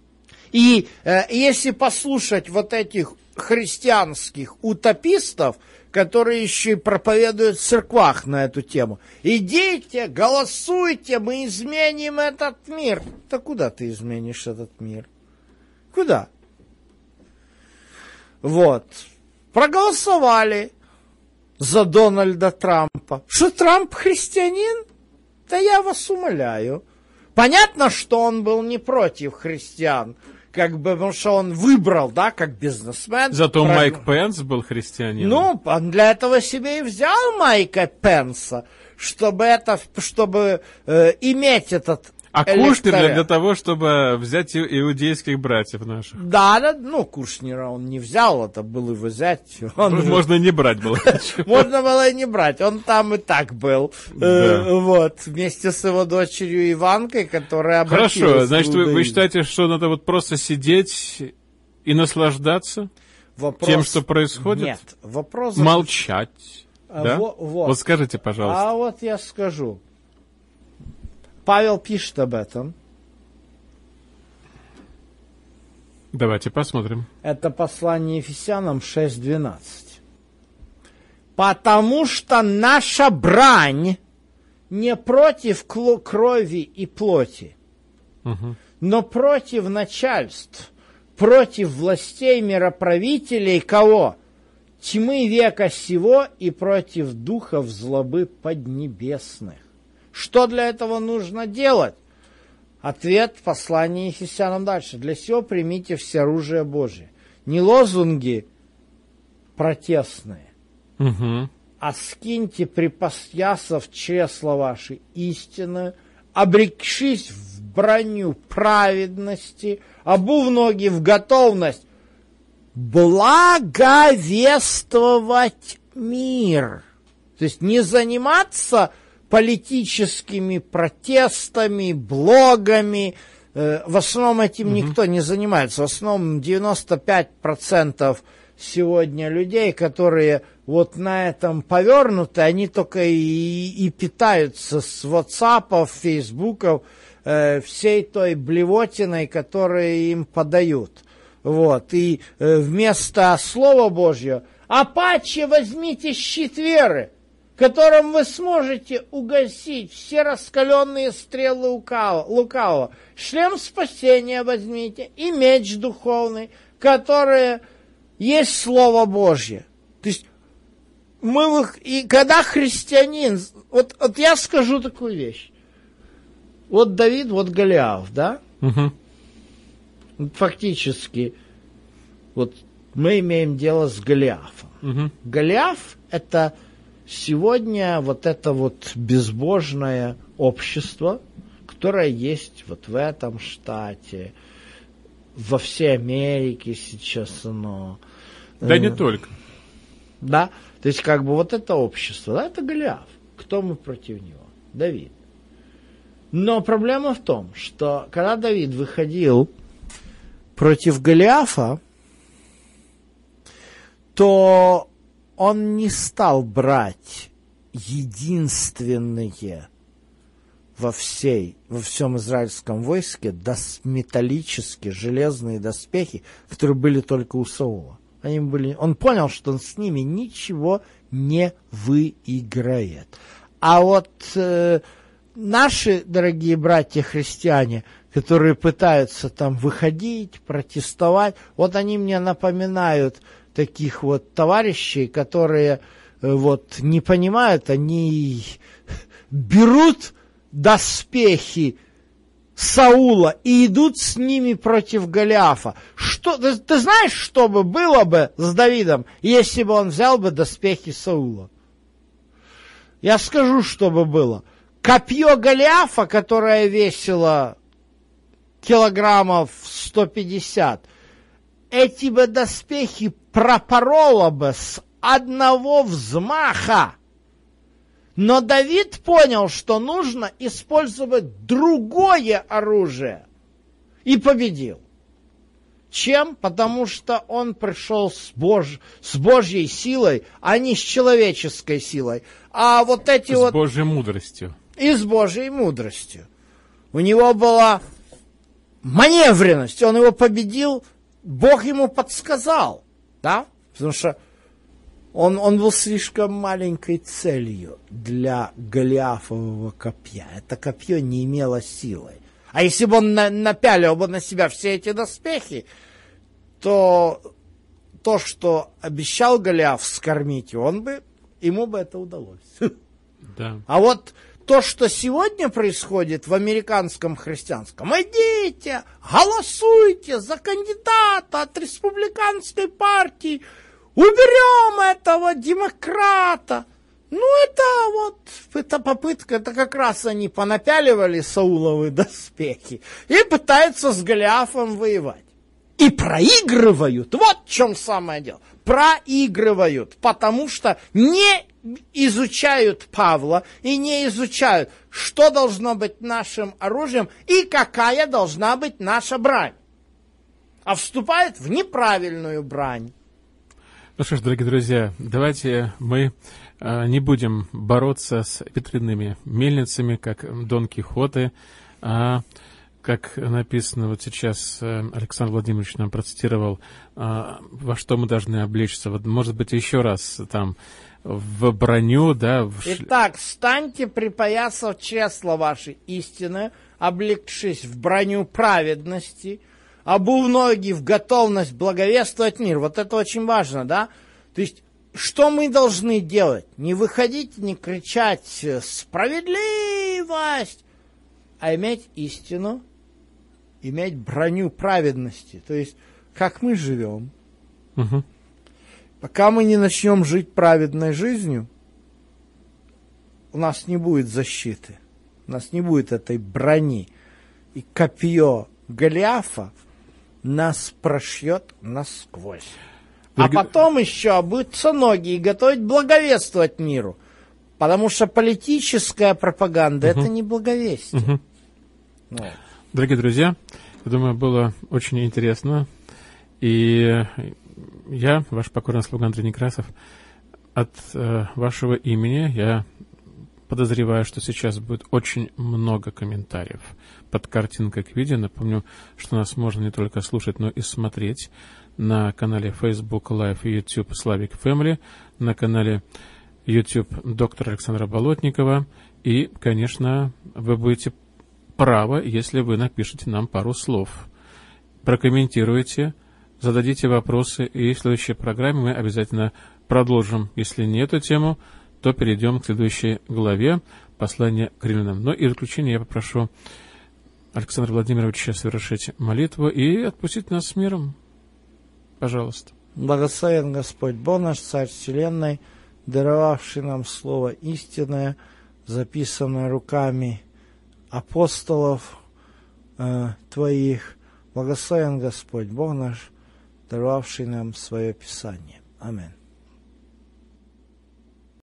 C: И э, если послушать вот этих христианских утопистов, которые еще и проповедуют в церквах на эту тему, идите, голосуйте, мы изменим этот мир. Да куда ты изменишь этот мир? Куда? Вот. Проголосовали за Дональда Трампа. Что Трамп христианин? Да я вас умоляю. Понятно, что он был не против христиан, как бы, потому что он выбрал, да, как бизнесмен.
B: Зато
C: Прог-
B: Майк Пенс был христианином.
C: Ну, он для этого себе и взял Майка Пенса, чтобы это, чтобы э, иметь этот
B: а Кушнер для, того, чтобы взять иудейских братьев наших.
C: Да, да, ну, Кушнера он не взял, это был его зять. [laughs] Он же-
B: Можно и не брать было. [laughs]
C: Можно было и не брать, он там и так был. Э, вот, вместе с его дочерью Иванкой, которая
B: Хорошо, значит, вы, считаете, что надо вот просто сидеть и наслаждаться
C: Вопрос-
B: тем, что происходит?
C: Нет, вопрос...
B: Молчать.
C: А,
B: да?
C: во- вот.
B: Вот скажите, пожалуйста.
C: А вот я скажу. Павел пишет об этом.
B: Давайте посмотрим.
C: Это послание Ефесянам 6.12. Потому что наша брань не против крови и плоти,
B: Мгм.
C: но против начальств, против властей мироправителей кого? Тьмы века сего и против духов злобы поднебесных. Что для этого нужно делать? Ответ в послании Ефесянам дальше. Для сего примите все оружие Божие. Не лозунги протестные,
B: Мгм.
C: а скиньте припоясав чресла ваши истины, обрекшись в броню праведности, обув ноги в готовность благовествовать мир. То есть не заниматься политическими протестами, блогами. Э, В основном этим никто не занимается. В основном 95% сегодня людей, которые вот на этом повернуты, они только и, и питаются с WhatsApp, Фейсбуков, э, всей той блевотиной, которую им подают. Вот. И э, вместо Слова Божьего, Апаче возьмите щит веры, которым вы сможете угасить все раскаленные стрелы лукавого. лукавого. Шлем спасения возьмите и меч духовный, который есть Слово Божье. То есть мы, и когда христианин, вот, вот я скажу такую вещь. Вот Давид, вот Голиаф, да? Вот Фактически, вот мы имеем дело с Голиафом.
B: Мгм.
C: Голиаф – это сегодня вот это вот безбожное общество, которое есть вот в этом штате, во всей Америке сейчас оно.
B: Да не только.
C: Да, то есть как бы вот это общество, да, это Голиаф. Кто мы против него? Давид. Но проблема в том, что когда Давид выходил против Голиафа, то он не стал брать единственные во всей, во всем израильском войске дос, металлические железные доспехи, которые были только у Саула. Они были, он понял, что он с ними ничего не выиграет. А вот э, наши дорогие братья-христиане, которые пытаются там выходить, протестовать, вот они мне напоминают таких вот товарищей, которые э, вот не понимают, они берут доспехи Саула и идут с ними против Голиафа. Что, ты, ты знаешь, что бы было бы с Давидом, если бы он взял бы доспехи Саула? Я скажу, что бы было. Копье Голиафа, которое весило килограммов 150, эти бы доспехи пропороло бы с одного взмаха. Но Давид понял, что нужно использовать другое оружие. И победил. Чем? Потому что он пришел с, Бож... с Божьей силой, а не с человеческой силой. А вот эти
B: с
C: вот...
B: С Божьей мудростью.
C: И с Божьей мудростью. У него была маневренность, он его победил, Бог ему подсказал, да? Потому что он, он был слишком маленькой целью для Голиафового копья. Это копье не имело силы. А если бы он на, напялил бы на себя все эти доспехи, то то, что обещал Голиаф скормить, он бы, ему бы это удалось.
B: Да.
C: А вот то, что сегодня происходит в американском христианском, идите, голосуйте за кандидата от республиканской партии, уберем этого демократа. Ну, это вот, это попытка, это как раз они понапяливали Сауловы доспехи и пытаются с Голиафом воевать. И проигрывают, вот в чем самое дело, проигрывают, потому что не изучают Павла и не изучают, что должно быть нашим оружием и какая должна быть наша брань, а вступают в неправильную брань.
B: Ну что ж, дорогие друзья, давайте мы э, не будем бороться с ветряными мельницами, как Дон Кихоты, а как написано вот сейчас, э, Александр Владимирович нам процитировал, э, во что мы должны облечься. Вот, может быть, еще раз там в броню, да. В...
C: Итак, станьте, припоясав чресло вашей истины, облегшись в броню праведности – обув ноги в готовность благовествовать мир. Вот это очень важно, да? То есть, что мы должны делать? Не выходить, не кричать э, «справедливость», а иметь истину, иметь броню праведности. То есть, как мы живем.
B: Угу.
C: Пока мы не начнем жить праведной жизнью, у нас не будет защиты, у нас не будет этой брони. И копье Голиафа нас прошьет насквозь. А потом еще обуться ноги и готовить благовествовать миру. Потому что политическая пропаганда угу. это не благовестие. Угу.
B: Вот. Дорогие друзья, я думаю, было очень интересно. И я, ваш покорный слуга Андрей Некрасов, от э, вашего имени я подозреваю, что сейчас будет очень много комментариев под картинкой к видео. Напомню, что нас можно не только слушать, но и смотреть на канале Facebook Live и YouTube Slavic Family, на канале YouTube доктора Александра Болотникова. И, конечно, вы будете правы, если вы напишите нам пару слов. Прокомментируйте, зададите вопросы, и в следующей программе мы обязательно продолжим, если не эту тему, то перейдем к следующей главе послания к римлянам. Но и в заключение я попрошу Александра Владимировича совершить молитву и отпустить нас с миром. Пожалуйста.
C: Благословен Господь Бог наш, Царь Вселенной, даровавший нам Слово истинное, записанное руками апостолов э, Твоих. Благословен Господь, Бог наш, даровавший нам свое Писание. Аминь.